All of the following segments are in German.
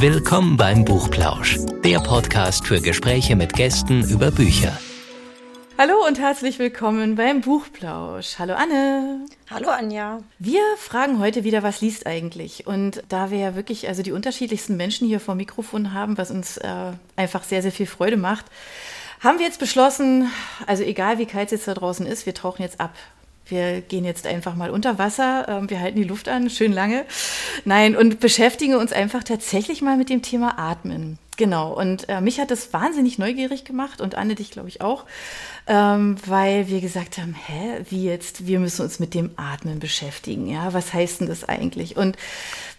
Willkommen beim Buchplausch, der Podcast für Gespräche mit Gästen über Bücher. Hallo und herzlich willkommen beim Buchplausch. Hallo Anne. Hallo Anja. Wir fragen heute wieder, was liest eigentlich? Und da wir ja wirklich also die unterschiedlichsten Menschen hier vor Mikrofon haben, was uns äh, einfach sehr, sehr viel Freude macht, haben wir jetzt beschlossen, also egal wie kalt es jetzt da draußen ist, wir tauchen jetzt ab wir gehen jetzt einfach mal unter Wasser, ähm, wir halten die Luft an, schön lange. Nein, und beschäftigen uns einfach tatsächlich mal mit dem Thema Atmen. Genau, und äh, mich hat das wahnsinnig neugierig gemacht und Anne dich, glaube ich, auch, ähm, weil wir gesagt haben, hä, wie jetzt, wir müssen uns mit dem Atmen beschäftigen, ja, was heißt denn das eigentlich? Und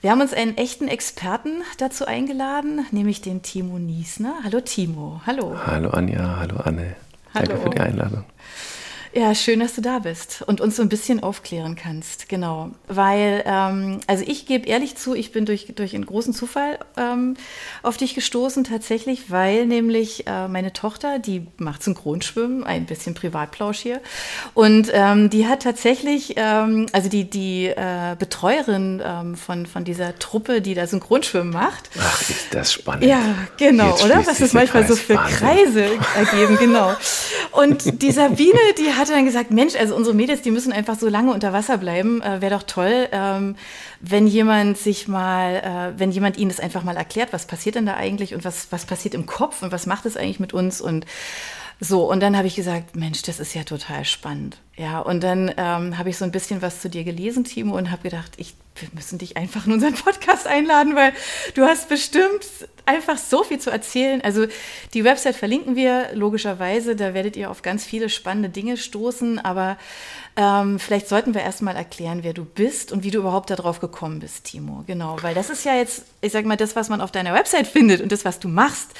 wir haben uns einen echten Experten dazu eingeladen, nämlich den Timo Niesner. Hallo Timo, hallo. Hallo Anja, hallo Anne. Hallo. Danke für die Einladung. Ja, schön, dass du da bist und uns so ein bisschen aufklären kannst. Genau, weil, ähm, also ich gebe ehrlich zu, ich bin durch, durch einen großen Zufall ähm, auf dich gestoßen tatsächlich, weil nämlich äh, meine Tochter, die macht Synchronschwimmen, ein bisschen Privatplausch hier, und ähm, die hat tatsächlich, ähm, also die, die äh, Betreuerin ähm, von, von dieser Truppe, die da Synchronschwimmen macht. Ach, ist das spannend. Ja, genau, Jetzt oder? Was es manchmal so Kreis. für Wahnsinn. Kreise ergeben, genau. Und die Sabine, die hatte dann gesagt, Mensch, also unsere Mädels, die müssen einfach so lange unter Wasser bleiben. Äh, Wäre doch toll, ähm, wenn jemand sich mal, äh, wenn jemand ihnen das einfach mal erklärt, was passiert denn da eigentlich und was, was passiert im Kopf und was macht es eigentlich mit uns und so, und dann habe ich gesagt, Mensch, das ist ja total spannend. Ja, und dann ähm, habe ich so ein bisschen was zu dir gelesen, Timo, und habe gedacht, ich, wir müssen dich einfach in unseren Podcast einladen, weil du hast bestimmt einfach so viel zu erzählen. Also die Website verlinken wir logischerweise, da werdet ihr auf ganz viele spannende Dinge stoßen, aber ähm, vielleicht sollten wir erstmal erklären, wer du bist und wie du überhaupt darauf gekommen bist, Timo. Genau, weil das ist ja jetzt, ich sag mal, das, was man auf deiner Website findet und das, was du machst,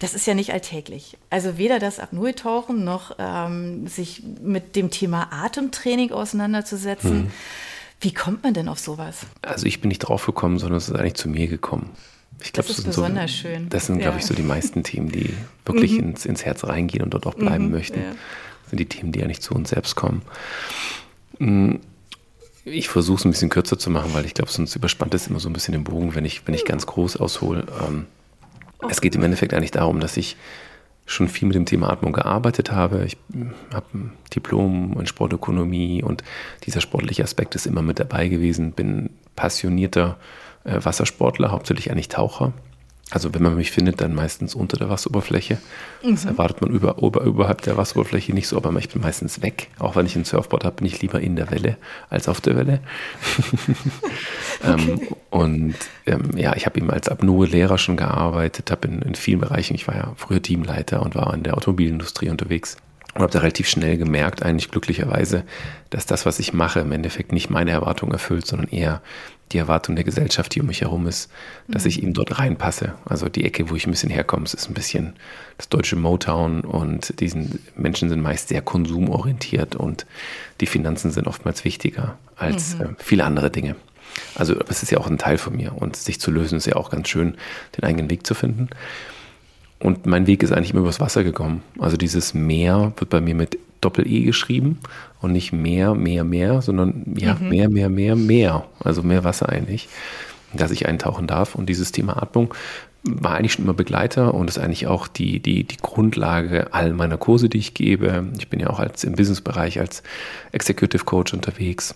das ist ja nicht alltäglich. Also weder das Apnoe-Tauchen noch ähm, sich mit dem Thema Atemtraining auseinanderzusetzen. Wie kommt man denn auf sowas? Also ich bin nicht drauf gekommen, sondern es ist eigentlich zu mir gekommen. Ich glaub, Das ist so, besonders schön. Das sind, glaube Ja. ich, so die meisten Themen, die wirklich ins, ins Herz reingehen und dort auch bleiben möchten. ja. Das sind die Themen, die ja nicht zu uns selbst kommen. Mm, Ich versuche es ein bisschen kürzer zu machen, weil ich glaube, sonst überspannt es immer so ein bisschen den Bogen, wenn ich, wenn ich ganz groß aushole. Ähm, Es geht im Endeffekt eigentlich darum, dass ich schon viel mit dem Thema Atmung gearbeitet habe. Ich habe ein Diplom in Sportökonomie und dieser sportliche Aspekt ist immer mit dabei gewesen. Bin passionierter äh, Wassersportler, hauptsächlich eigentlich Taucher. Also wenn man mich findet, dann meistens unter der Wasseroberfläche. Das erwartet man über, über, überhalb der Wasseroberfläche nicht so, aber ich bin meistens weg. Auch wenn ich ein Surfboard habe, bin ich lieber in der Welle als auf der Welle. ähm, und ähm, ja, ich habe eben als Apnoe-Lehrer schon gearbeitet, habe in, in vielen Bereichen, ich war ja früher Teamleiter und war in der Automobilindustrie unterwegs und habe da relativ schnell gemerkt, eigentlich glücklicherweise, dass das, was ich mache, im Endeffekt nicht meine Erwartungen erfüllt, sondern eher die Erwartung der Gesellschaft, die um mich herum ist, dass ich eben dort reinpasse. Also die Ecke, wo ich ein bisschen herkomme, ist ein bisschen das deutsche Motown und diesen Menschen sind meist sehr konsumorientiert und die Finanzen sind oftmals wichtiger als äh, viele andere Dinge. Also es ist ja auch ein Teil von mir und sich zu lösen ist ja auch ganz schön, den eigenen Weg zu finden. Und mein Weg ist eigentlich immer übers Wasser gekommen. Also dieses Meer wird bei mir mit Doppel-E geschrieben und nicht mehr, mehr, mehr, sondern ja, mehr, mehr, mehr, mehr. Also mehr Wasser eigentlich, dass ich eintauchen darf. Und dieses Thema Atmung war eigentlich schon immer Begleiter und ist eigentlich auch die, die, die Grundlage all meiner Kurse, die ich gebe. Ich bin ja auch als, im Businessbereich als Executive Coach unterwegs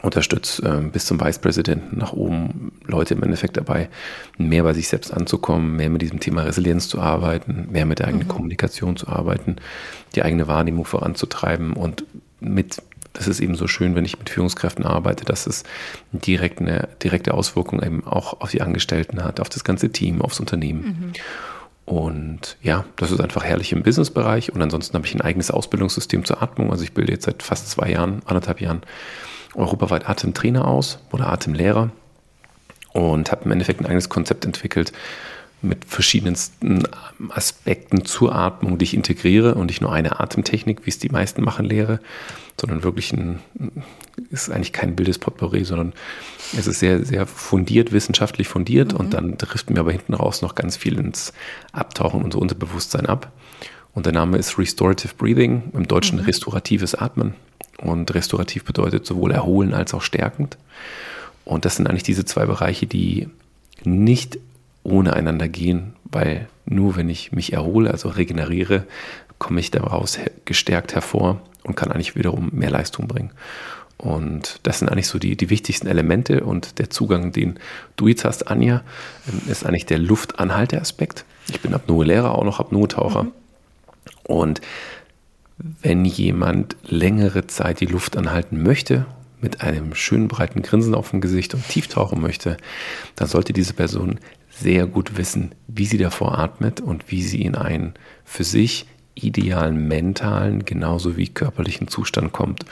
unterstütze ähm, bis zum Vicepräsidenten nach oben Leute im Endeffekt dabei, mehr bei sich selbst anzukommen, mehr mit diesem Thema Resilienz zu arbeiten, mehr mit der eigenen Kommunikation zu arbeiten, die eigene Wahrnehmung voranzutreiben und mit, das ist eben so schön, wenn ich mit Führungskräften arbeite, dass es direkt eine direkte Auswirkung eben auch auf die Angestellten hat, auf das ganze Team, aufs Unternehmen. Und ja, das ist einfach herrlich im Businessbereich. Und ansonsten habe ich ein eigenes Ausbildungssystem zur Atmung. Also ich bilde jetzt seit fast zwei Jahren, anderthalb Jahren europaweit Atemtrainer aus oder Atemlehrer und habe im Endeffekt ein eigenes Konzept entwickelt mit verschiedensten Aspekten zur Atmung, die ich integriere und nicht nur eine Atemtechnik, wie es die meisten machen, lehre, sondern wirklich ein, ist eigentlich kein wildes Potpourri, sondern es ist sehr, sehr fundiert, wissenschaftlich fundiert und dann trifft mir aber hinten raus noch ganz viel ins Abtauchen und so Unterbewusstsein ab. Und der Name ist Restorative Breathing, im Deutschen restauratives Atmen. Und restaurativ bedeutet sowohl erholen als auch stärkend. Und das sind eigentlich diese zwei Bereiche, die nicht ohne einander gehen, weil nur wenn ich mich erhole, also regeneriere, komme ich daraus gestärkt hervor und kann eigentlich wiederum mehr Leistung bringen. Und das sind eigentlich so die, die wichtigsten Elemente. Und der Zugang, den du jetzt hast, Anja, ähm, ist eigentlich der Luftanhalteaspekt. Ich bin Apnoe-Lehrer, auch noch Apnoe-Taucher. Mhm. Und wenn jemand längere Zeit die Luft anhalten möchte, mit einem schönen breiten Grinsen auf dem Gesicht und tief tauchen möchte, dann sollte diese Person sehr gut wissen, wie sie davor atmet und wie sie in einen für sich idealen mentalen genauso wie körperlichen Zustand kommt,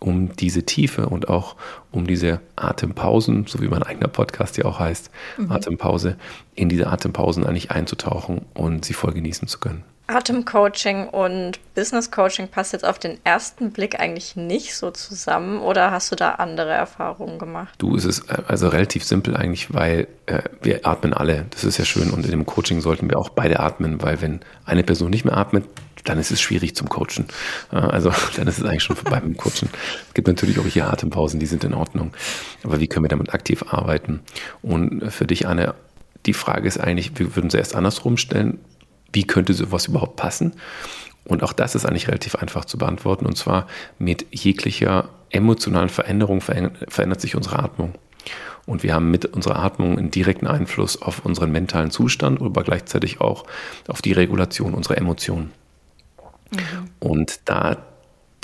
um diese Tiefe und auch um diese Atempausen, so wie mein eigener Podcast ja auch heißt, mhm. Atempause, in diese Atempausen eigentlich einzutauchen und sie voll genießen zu können. Atemcoaching und Business Coaching passt jetzt auf den ersten Blick eigentlich nicht so zusammen oder hast du da andere Erfahrungen gemacht? Du, es ist äh, also relativ simpel eigentlich, weil äh, wir atmen alle. Das ist ja schön und in dem Coaching sollten wir auch beide atmen, weil wenn eine Person nicht mehr atmet, dann ist es schwierig zum Coachen. Also dann ist es eigentlich schon vorbei mit dem Coachen. Es gibt natürlich auch hier Atempausen, die sind in Ordnung. Aber wie können wir damit aktiv arbeiten? Und für dich, Anne, die Frage ist eigentlich, wir würden sie erst andersrum stellen. Wie könnte sowas überhaupt passen? Und auch das ist eigentlich relativ einfach zu beantworten. Und zwar mit jeglicher emotionalen Veränderung verändert sich unsere Atmung. Und wir haben mit unserer Atmung einen direkten Einfluss auf unseren mentalen Zustand, aber gleichzeitig auch auf die Regulation unserer Emotionen. Mhm. Und da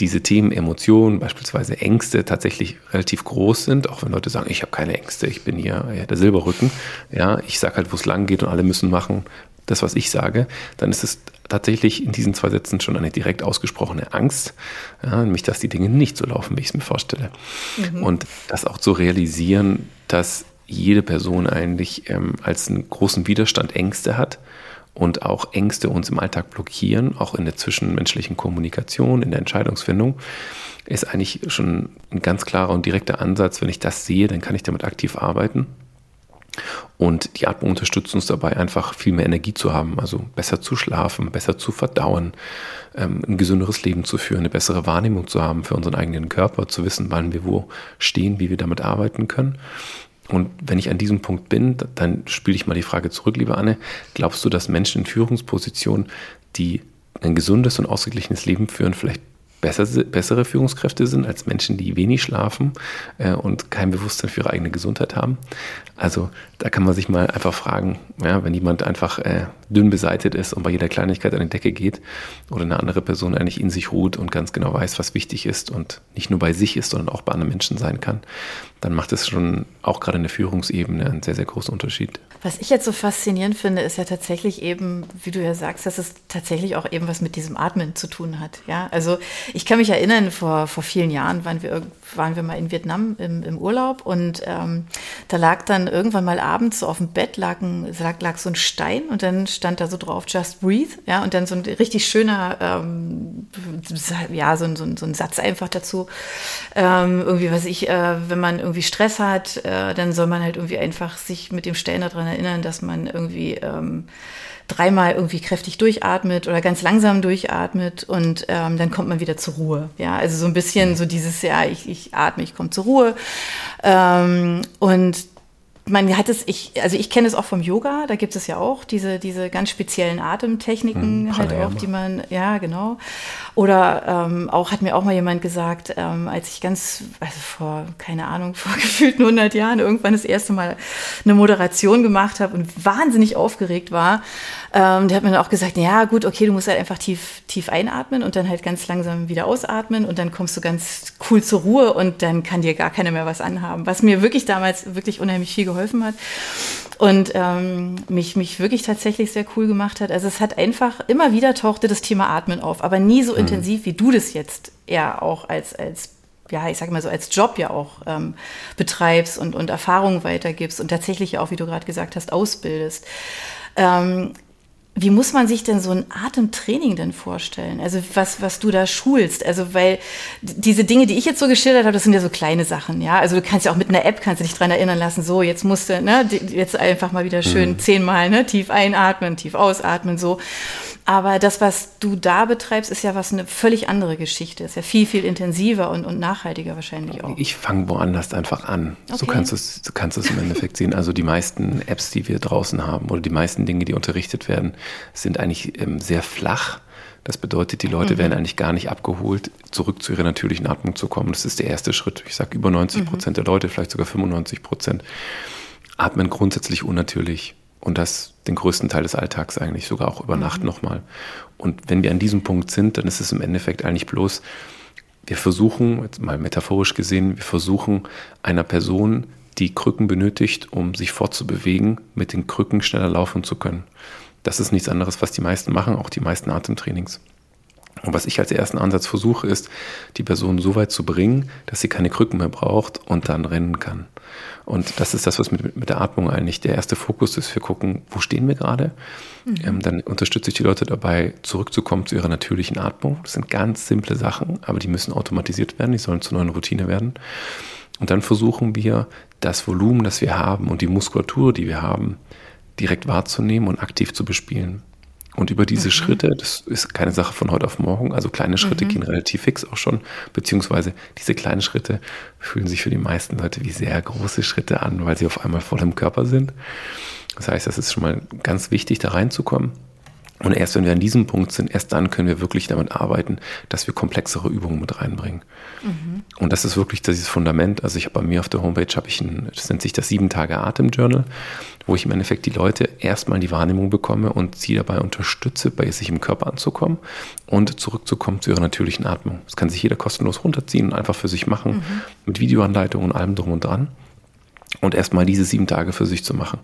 diese Themen Emotionen, beispielsweise Ängste, tatsächlich relativ groß sind, auch wenn Leute sagen, ich habe keine Ängste, ich bin hier der Silberrücken, ja, ich sage halt, wo es lang geht und alle müssen machen das, was ich sage, dann ist es tatsächlich in diesen zwei Sätzen schon eine direkt ausgesprochene Angst, ja, nämlich dass die Dinge nicht so laufen, wie ich es mir vorstelle. Mhm. Und das auch zu realisieren, dass jede Person eigentlich ähm, als einen großen Widerstand Ängste hat und auch Ängste uns im Alltag blockieren, auch in der zwischenmenschlichen Kommunikation, in der Entscheidungsfindung, ist eigentlich schon ein ganz klarer und direkter Ansatz. Wenn ich das sehe, dann kann ich damit aktiv arbeiten. Und die Atmung unterstützt uns dabei, einfach viel mehr Energie zu haben, also besser zu schlafen, besser zu verdauen, ähm, ein gesünderes Leben zu führen, eine bessere Wahrnehmung zu haben für unseren eigenen Körper, zu wissen, wann wir wo stehen, wie wir damit arbeiten können. Und wenn ich an diesem Punkt bin, dann spiele ich mal die Frage zurück, liebe Anne. Glaubst du, dass Menschen in Führungspositionen, die ein gesundes und ausgeglichenes Leben führen, vielleicht besser, bessere Führungskräfte sind als Menschen, die wenig schlafen äh, und kein Bewusstsein für ihre eigene Gesundheit haben. Also da kann man sich mal einfach fragen, ja, wenn jemand einfach äh, dünn beseitet ist und bei jeder Kleinigkeit an die Decke geht oder eine andere Person eigentlich in sich ruht und ganz genau weiß, was wichtig ist und nicht nur bei sich ist, sondern auch bei anderen Menschen sein kann, dann macht es schon auch gerade in der Führungsebene einen sehr, sehr großen Unterschied. Was ich jetzt so faszinierend finde, ist ja tatsächlich eben, wie du ja sagst, dass es tatsächlich auch eben was mit diesem Atmen zu tun hat. Ja, also ich kann mich erinnern, vor, vor vielen Jahren waren wir, waren wir mal in Vietnam im, im Urlaub und ähm, da lag dann irgendwann mal abends so auf dem Bett lag, ein, lag, lag so ein Stein und dann stand da so drauf, just breathe, ja, und dann so ein richtig schöner, ähm, ja, so, so, so ein Satz einfach dazu. Ähm, irgendwie, was ich, äh, wenn man irgendwie Stress hat, äh, dann soll man halt irgendwie einfach sich mit dem Stein daran erinnern, dass man irgendwie ähm, dreimal irgendwie kräftig durchatmet oder ganz langsam durchatmet und ähm, dann kommt man wieder zur Ruhe. Ja, also so ein bisschen so dieses, ja, ich, ich atme, ich komme zur Ruhe. Ähm, und man hat es, ich, also ich kenne es auch vom Yoga, da gibt es ja auch diese, diese ganz speziellen Atemtechniken, hm, halt auch, die man, ja, genau. Oder ähm, auch hat mir auch mal jemand gesagt, ähm, als ich ganz, also vor, keine Ahnung, vor gefühlten 100 Jahren irgendwann das erste Mal eine Moderation gemacht habe und wahnsinnig aufgeregt war, ähm, der hat mir dann auch gesagt, ja gut, okay, du musst halt einfach tief, tief einatmen und dann halt ganz langsam wieder ausatmen und dann kommst du ganz cool zur Ruhe und dann kann dir gar keiner mehr was anhaben. Was mir wirklich damals wirklich unheimlich viel geholfen hat und ähm, mich, mich wirklich tatsächlich sehr cool gemacht hat. Also es hat einfach, immer wieder tauchte das Thema Atmen auf, aber nie so mhm. intensiv, wie du das jetzt eher auch als, als ja, ich sage mal so, als Job ja auch ähm, betreibst und, und Erfahrungen weitergibst und tatsächlich auch, wie du gerade gesagt hast, ausbildest. Ähm, wie muss man sich denn so ein Atemtraining denn vorstellen? Also was, was du da schulst? Also weil diese Dinge, die ich jetzt so geschildert habe, das sind ja so kleine Sachen, ja. Also du kannst ja auch mit einer App kannst du dich dran erinnern lassen. So jetzt musst du, ne, jetzt einfach mal wieder schön mhm. zehnmal, ne, tief einatmen, tief ausatmen, so. Aber das, was du da betreibst, ist ja was eine völlig andere Geschichte. Ist ja viel, viel intensiver und, und nachhaltiger wahrscheinlich auch. Ich fange woanders einfach an. Okay. So kannst du es, so kannst es im Endeffekt sehen. Also die meisten Apps, die wir draußen haben oder die meisten Dinge, die unterrichtet werden, sind eigentlich ähm, sehr flach. Das bedeutet, die Leute mhm. werden eigentlich gar nicht abgeholt, zurück zu ihrer natürlichen Atmung zu kommen. Das ist der erste Schritt. Ich sage, über 90 Prozent mhm. der Leute, vielleicht sogar 95 Prozent, atmen grundsätzlich unnatürlich. Und das den größten Teil des Alltags eigentlich, sogar auch über Nacht mhm. nochmal. Und wenn wir an diesem Punkt sind, dann ist es im Endeffekt eigentlich bloß, wir versuchen, jetzt mal metaphorisch gesehen, wir versuchen einer Person, die Krücken benötigt, um sich fortzubewegen, mit den Krücken schneller laufen zu können. Das ist nichts anderes, was die meisten machen, auch die meisten Atemtrainings. Und was ich als ersten Ansatz versuche, ist, die Person so weit zu bringen, dass sie keine Krücken mehr braucht und dann rennen kann. Und das ist das, was mit, mit der Atmung eigentlich der erste Fokus ist. Wir gucken, wo stehen wir gerade? Mhm. Ähm, dann unterstütze ich die Leute dabei, zurückzukommen zu ihrer natürlichen Atmung. Das sind ganz simple Sachen, aber die müssen automatisiert werden, die sollen zur neuen Routine werden. Und dann versuchen wir, das Volumen, das wir haben und die Muskulatur, die wir haben, direkt wahrzunehmen und aktiv zu bespielen. Und über diese mhm. Schritte, das ist keine Sache von heute auf morgen, also kleine Schritte mhm. gehen relativ fix auch schon, beziehungsweise diese kleinen Schritte fühlen sich für die meisten Leute wie sehr große Schritte an, weil sie auf einmal voll im Körper sind. Das heißt, das ist schon mal ganz wichtig, da reinzukommen. Und erst wenn wir an diesem Punkt sind, erst dann können wir wirklich damit arbeiten, dass wir komplexere Übungen mit reinbringen. Mhm. Und das ist wirklich dieses Fundament. Also ich habe bei mir auf der Homepage habe ich ein, das nennt sich das sieben Tage Atem Journal, wo ich im Endeffekt die Leute erstmal die Wahrnehmung bekomme und sie dabei unterstütze, bei sich im Körper anzukommen und zurückzukommen zu ihrer natürlichen Atmung. Das kann sich jeder kostenlos runterziehen und einfach für sich machen, mhm. mit Videoanleitungen und allem drum und dran und erstmal diese sieben Tage für sich zu machen.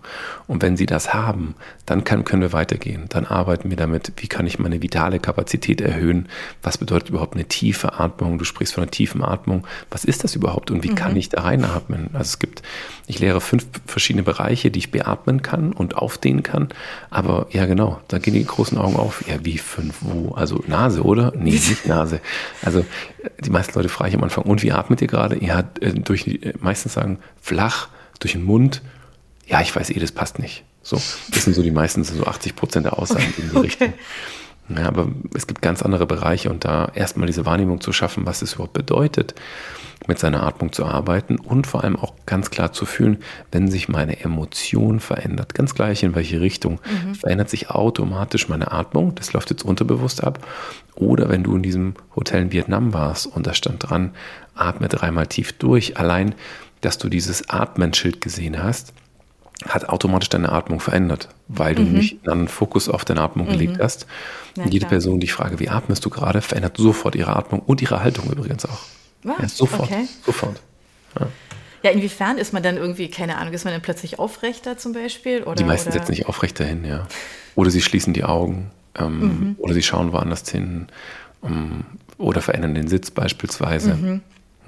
Und wenn sie das haben, dann kann, können wir weitergehen. Dann arbeiten wir damit, wie kann ich meine vitale Kapazität erhöhen? Was bedeutet überhaupt eine tiefe Atmung? Du sprichst von einer tiefen Atmung. Was ist das überhaupt und wie mhm. kann ich da reinatmen? Also es gibt, ich lehre fünf verschiedene Bereiche, die ich beatmen kann und aufdehnen kann. Aber ja, genau, da gehen die großen Augen auf. Ja, wie fünf, wo? Also Nase, oder? Nee, nicht Nase. Also die meisten Leute frage ich am Anfang, und wie atmet ihr gerade? Ja, äh, durch, äh, meistens sagen flach, durch den Mund, ja, ich weiß eh, das passt nicht. So, das sind so die meisten, so 80 Prozent der Aussagen okay. in die Richtung. Ja, aber es gibt ganz andere Bereiche und da erstmal diese Wahrnehmung zu schaffen, was es überhaupt bedeutet, mit seiner Atmung zu arbeiten und vor allem auch ganz klar zu fühlen, wenn sich meine Emotion verändert, ganz gleich in welche Richtung, mhm. verändert sich automatisch meine Atmung, das läuft jetzt unterbewusst ab. Oder wenn du in diesem Hotel in Vietnam warst und da stand dran, atme dreimal tief durch, allein dass du dieses Atmenschild gesehen hast, hat automatisch deine Atmung verändert, weil du mhm. nämlich einen Fokus auf deine Atmung mhm. gelegt hast. Ja, und jede klar. Person, die ich frage, wie atmest du gerade, verändert sofort ihre Atmung und ihre Haltung übrigens auch. Was? Ja, sofort. Okay. Sofort. Ja. ja. inwiefern ist man dann irgendwie, keine Ahnung, ist man dann plötzlich aufrechter zum Beispiel? Oder, die meisten oder? setzen sich aufrechter hin, ja. Oder sie schließen die Augen ähm, mhm. oder sie schauen woanders hin ähm, oder verändern den Sitz beispielsweise mhm.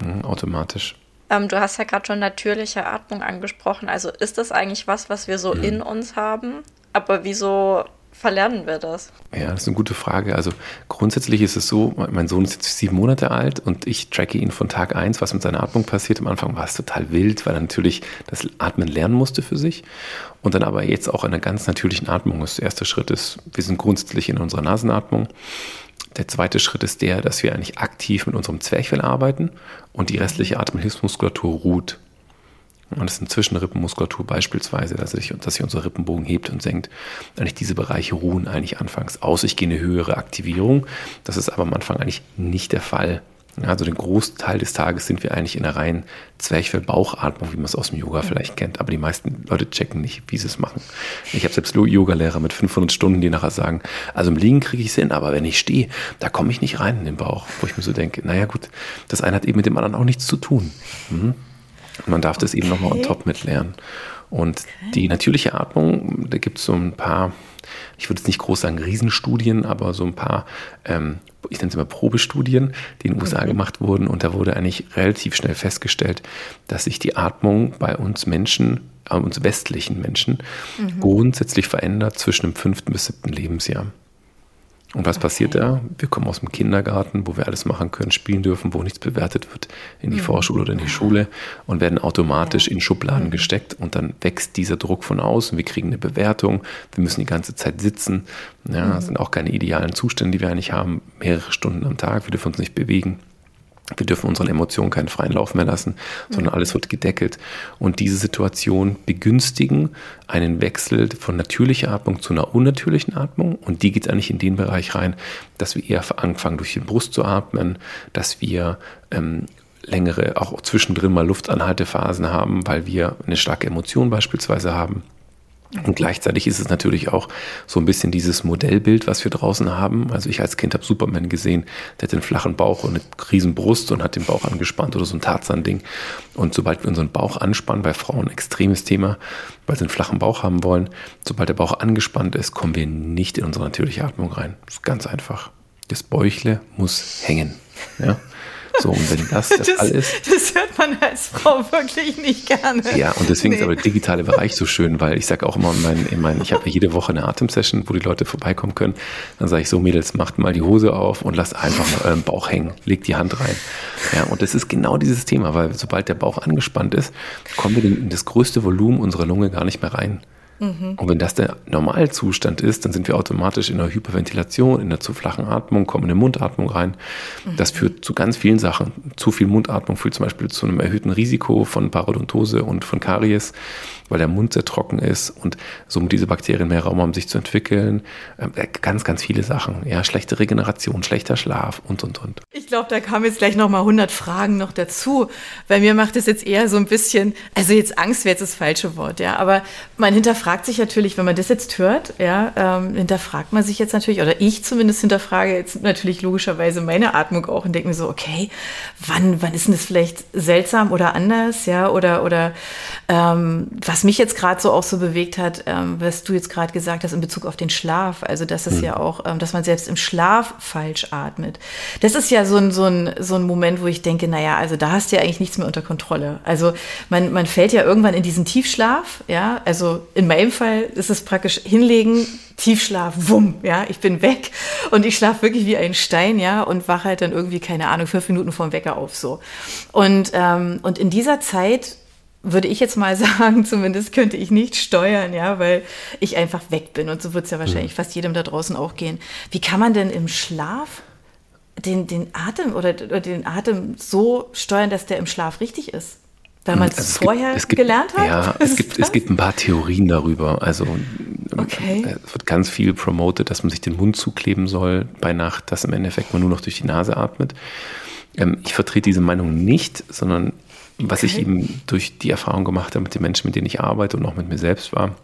Mhm, automatisch. Ähm, du hast ja gerade schon natürliche Atmung angesprochen. Also ist das eigentlich was, was wir so mhm. in uns haben? Aber wieso verlernen wir das? Ja, das ist eine gute Frage. Also grundsätzlich ist es so, mein Sohn ist jetzt sieben Monate alt und ich tracke ihn von Tag eins, was mit seiner Atmung passiert. Am Anfang war es total wild, weil er natürlich das Atmen lernen musste für sich. Und dann aber jetzt auch in einer ganz natürlichen Atmung. Das erste Schritt ist, wir sind grundsätzlich in unserer Nasenatmung. Der zweite Schritt ist der, dass wir eigentlich aktiv mit unserem Zwerchfell arbeiten und die restliche Atemhilfsmuskulatur ruht. Und das ist eine Zwischenrippenmuskulatur beispielsweise, dass sich, dass sich unser Rippenbogen hebt und senkt. Eigentlich diese Bereiche ruhen eigentlich anfangs aus. Ich gehe eine höhere Aktivierung. Das ist aber am Anfang eigentlich nicht der Fall. Also den Großteil des Tages sind wir eigentlich in der reinen Zwerchfell-Bauchatmung, wie man es aus dem Yoga vielleicht kennt. Aber die meisten Leute checken nicht, wie sie es machen. Ich habe selbst Yoga-Lehrer mit 500 Stunden, die nachher sagen, also im Liegen kriege ich es hin, aber wenn ich stehe, da komme ich nicht rein in den Bauch. Wo ich mir so denke, naja gut, das eine hat eben mit dem anderen auch nichts zu tun. Mhm. Man darf okay. das eben nochmal on top mitlernen. Und okay. die natürliche Atmung, da gibt es so ein paar ich würde jetzt nicht groß sagen Riesenstudien, aber so ein paar, ähm, ich nenne es immer Probestudien, die in den USA mhm. gemacht wurden. Und da wurde eigentlich relativ schnell festgestellt, dass sich die Atmung bei uns Menschen, äh, uns westlichen Menschen, mhm. grundsätzlich verändert zwischen dem fünften bis siebten Lebensjahr. Und was passiert da? Wir kommen aus dem Kindergarten, wo wir alles machen können, spielen dürfen, wo nichts bewertet wird, in die mhm. Vorschule oder in die Schule und werden automatisch in Schubladen mhm. gesteckt und dann wächst dieser Druck von außen. Wir kriegen eine Bewertung, wir müssen die ganze Zeit sitzen. Ja, mhm. Das sind auch keine idealen Zustände, die wir eigentlich haben, mehrere Stunden am Tag, wir dürfen uns nicht bewegen. Wir dürfen unseren Emotionen keinen freien Lauf mehr lassen, sondern alles wird gedeckelt. Und diese Situation begünstigen einen Wechsel von natürlicher Atmung zu einer unnatürlichen Atmung. Und die geht eigentlich in den Bereich rein, dass wir eher anfangen, durch die Brust zu atmen, dass wir ähm, längere, auch zwischendrin mal Luftanhaltephasen haben, weil wir eine starke Emotion beispielsweise haben und gleichzeitig ist es natürlich auch so ein bisschen dieses Modellbild, was wir draußen haben. Also ich als Kind habe Superman gesehen, der hat einen flachen Bauch und eine riesen Brust und hat den Bauch angespannt oder so ein Tarzan-Ding. Und sobald wir unseren Bauch anspannen, bei Frauen extremes Thema, weil sie einen flachen Bauch haben wollen, sobald der Bauch angespannt ist, kommen wir nicht in unsere natürliche Atmung rein. Das ist ganz einfach. Das Bäuchle muss hängen. Ja? So, und wenn das das, Fall ist. Das hört man als Frau wirklich nicht gerne. Ja, und deswegen nee. ist aber der digitale Bereich so schön, weil ich sage auch immer in meinen, in meinen ich habe ja jede Woche eine Atemsession, wo die Leute vorbeikommen können. Dann sage ich so, Mädels, macht mal die Hose auf und lasst einfach mal euren Bauch hängen. Legt die Hand rein. Ja, und das ist genau dieses Thema, weil sobald der Bauch angespannt ist, kommen wir in das größte Volumen unserer Lunge gar nicht mehr rein. Mhm. Und wenn das der Normalzustand ist, dann sind wir automatisch in der Hyperventilation, in der zu flachen Atmung, kommen in eine Mundatmung rein. Mhm. Das führt zu ganz vielen Sachen. Zu viel Mundatmung führt zum Beispiel zu einem erhöhten Risiko von Parodontose und von Karies weil der Mund sehr trocken ist und somit diese Bakterien mehr Raum haben, sich zu entwickeln. Ähm, äh, ganz, ganz viele Sachen. Ja, schlechte Regeneration, schlechter Schlaf und, und, und. Ich glaube, da kamen jetzt gleich nochmal 100 Fragen noch dazu, weil mir macht es jetzt eher so ein bisschen, also jetzt Angst wäre jetzt das falsche Wort, ja, aber man hinterfragt sich natürlich, wenn man das jetzt hört, ja, ähm, hinterfragt man sich jetzt natürlich, oder ich zumindest hinterfrage jetzt natürlich logischerweise meine Atmung auch und denke mir so, okay, wann, wann ist denn das vielleicht seltsam oder anders, ja, oder, oder ähm, was mich jetzt gerade so auch so bewegt hat, ähm, was du jetzt gerade gesagt hast in Bezug auf den Schlaf, also das ist mhm. ja auch, ähm, dass man selbst im Schlaf falsch atmet. Das ist ja so ein, so ein, so ein Moment, wo ich denke, naja, also da hast du ja eigentlich nichts mehr unter Kontrolle. Also man, man fällt ja irgendwann in diesen Tiefschlaf, ja, also in meinem Fall ist es praktisch hinlegen, Tiefschlaf, wumm, ja, ich bin weg und ich schlafe wirklich wie ein Stein, ja, und wache halt dann irgendwie, keine Ahnung, fünf Minuten vorm Wecker auf, so. Und, ähm, und in dieser Zeit würde ich jetzt mal sagen, zumindest könnte ich nicht steuern, ja, weil ich einfach weg bin. Und so wird es ja wahrscheinlich mhm. fast jedem da draußen auch gehen. Wie kann man denn im Schlaf den, den Atem oder, oder den Atem so steuern, dass der im Schlaf richtig ist? Man also es vorher gibt, es gibt, gelernt hat? Ja, es gibt, es gibt ein paar Theorien darüber. Also okay. es wird ganz viel promotet, dass man sich den Mund zukleben soll bei Nacht, dass im Endeffekt man nur noch durch die Nase atmet. Ähm, ich vertrete diese Meinung nicht, sondern was okay. ich eben durch die Erfahrung gemacht habe mit den Menschen, mit denen ich arbeite und auch mit mir selbst war,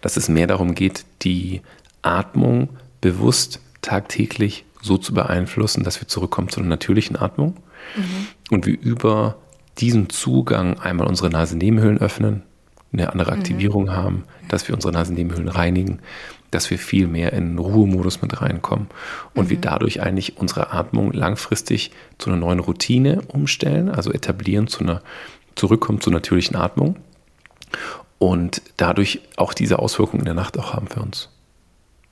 dass es mehr darum geht, die Atmung bewusst tagtäglich so zu beeinflussen, dass wir zurückkommen zu einer natürlichen Atmung mhm. und wir über diesen Zugang einmal unsere Nasennebenhöhlen öffnen, eine andere mhm. Aktivierung mhm. haben, dass wir unsere Nasennebenhöhlen reinigen, dass wir viel mehr in Ruhemodus mit reinkommen und mhm. wir dadurch eigentlich unsere Atmung langfristig zu einer neuen Routine umstellen, also etablieren zu einer, zurückkommen zur natürlichen Atmung und dadurch auch diese Auswirkungen in der Nacht auch haben für uns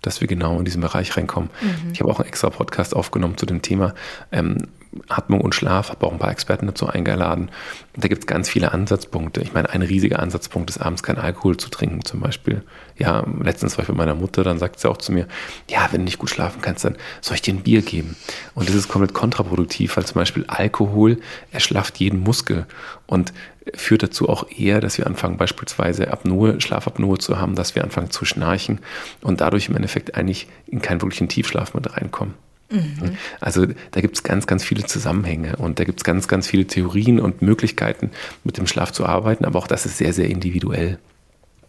dass wir genau in diesen Bereich reinkommen. Mhm. Ich habe auch einen extra Podcast aufgenommen zu dem Thema ähm, Atmung und Schlaf, habe auch ein paar Experten dazu eingeladen. Da gibt es ganz viele Ansatzpunkte. Ich meine, ein riesiger Ansatzpunkt ist, abends kein Alkohol zu trinken zum Beispiel. Ja, letztens war ich bei meiner Mutter, dann sagt sie auch zu mir, ja, wenn du nicht gut schlafen kannst, dann soll ich dir ein Bier geben. Und das ist komplett kontraproduktiv, weil zum Beispiel Alkohol erschlafft jeden Muskel und führt dazu auch eher, dass wir anfangen, beispielsweise Apnoe, Schlafapnoe zu haben, dass wir anfangen zu schnarchen und dadurch im Endeffekt eigentlich in keinen wirklichen Tiefschlaf mit reinkommen. Mhm. Also da gibt es ganz, ganz viele Zusammenhänge und da gibt es ganz, ganz viele Theorien und Möglichkeiten, mit dem Schlaf zu arbeiten, aber auch das ist sehr, sehr individuell.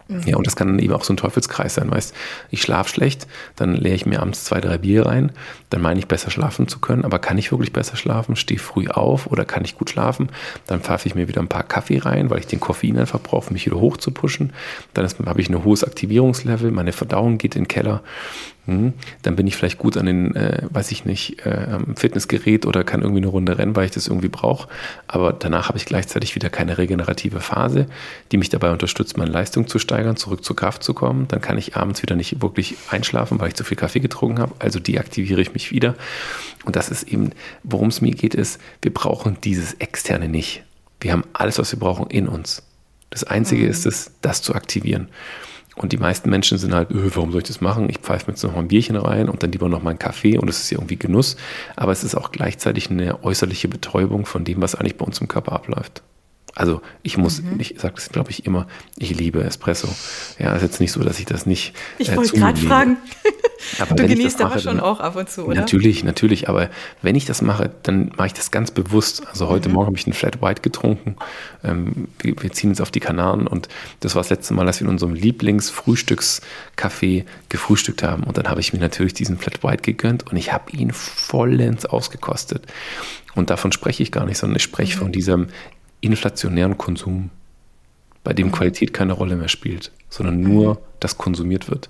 Mhm. Ja, und das kann eben auch so ein Teufelskreis sein, weißt ich schlafe schlecht, dann leere ich mir abends zwei, drei Bier rein, dann meine ich besser schlafen zu können, aber kann ich wirklich besser schlafen, stehe früh auf oder kann ich gut schlafen, dann pfeife ich mir wieder ein paar Kaffee rein, weil ich den Koffein einfach brauche, um mich wieder hochzupushen, dann habe ich ein hohes Aktivierungslevel, meine Verdauung geht in den Keller hm, dann bin ich vielleicht gut an den, äh, weiß ich nicht, äh, Fitnessgerät oder kann irgendwie eine Runde rennen, weil ich das irgendwie brauche. Aber danach habe ich gleichzeitig wieder keine regenerative Phase, die mich dabei unterstützt, meine Leistung zu steigern, zurück zur Kraft zu kommen. Dann kann ich abends wieder nicht wirklich einschlafen, weil ich zu viel Kaffee getrunken habe. Also deaktiviere ich mich wieder. Und das ist eben, worum es mir geht, ist, wir brauchen dieses Externe nicht. Wir haben alles, was wir brauchen, in uns. Das Einzige mhm. ist es, das zu aktivieren. Und die meisten Menschen sind halt, öh, warum soll ich das machen? Ich pfeife mir jetzt noch mal ein Bierchen rein und dann lieber noch mal einen Kaffee und es ist irgendwie Genuss. Aber es ist auch gleichzeitig eine äußerliche Betäubung von dem, was eigentlich bei uns im Körper abläuft. Also ich muss, mhm. ich sage das glaube ich immer, ich liebe Espresso. Ja, ist jetzt nicht so, dass ich das nicht. Ich äh, wollte gerade fragen. Aber du genießt aber schon auch ab und zu, oder? Natürlich, natürlich. Aber wenn ich das mache, dann mache ich das ganz bewusst. Also heute mhm. Morgen habe ich einen Flat White getrunken. Ähm, wir, wir, ziehen uns auf die Kanaren und das war das letzte Mal, dass wir in unserem Lieblingsfrühstückscafé gefrühstückt haben. Und dann habe ich mir natürlich diesen Flat White gegönnt und ich habe ihn vollends ausgekostet. Und davon spreche ich gar nicht, sondern ich spreche mhm. von diesem inflationären Konsum, bei dem mhm. Qualität keine Rolle mehr spielt, sondern nur mhm. das konsumiert wird.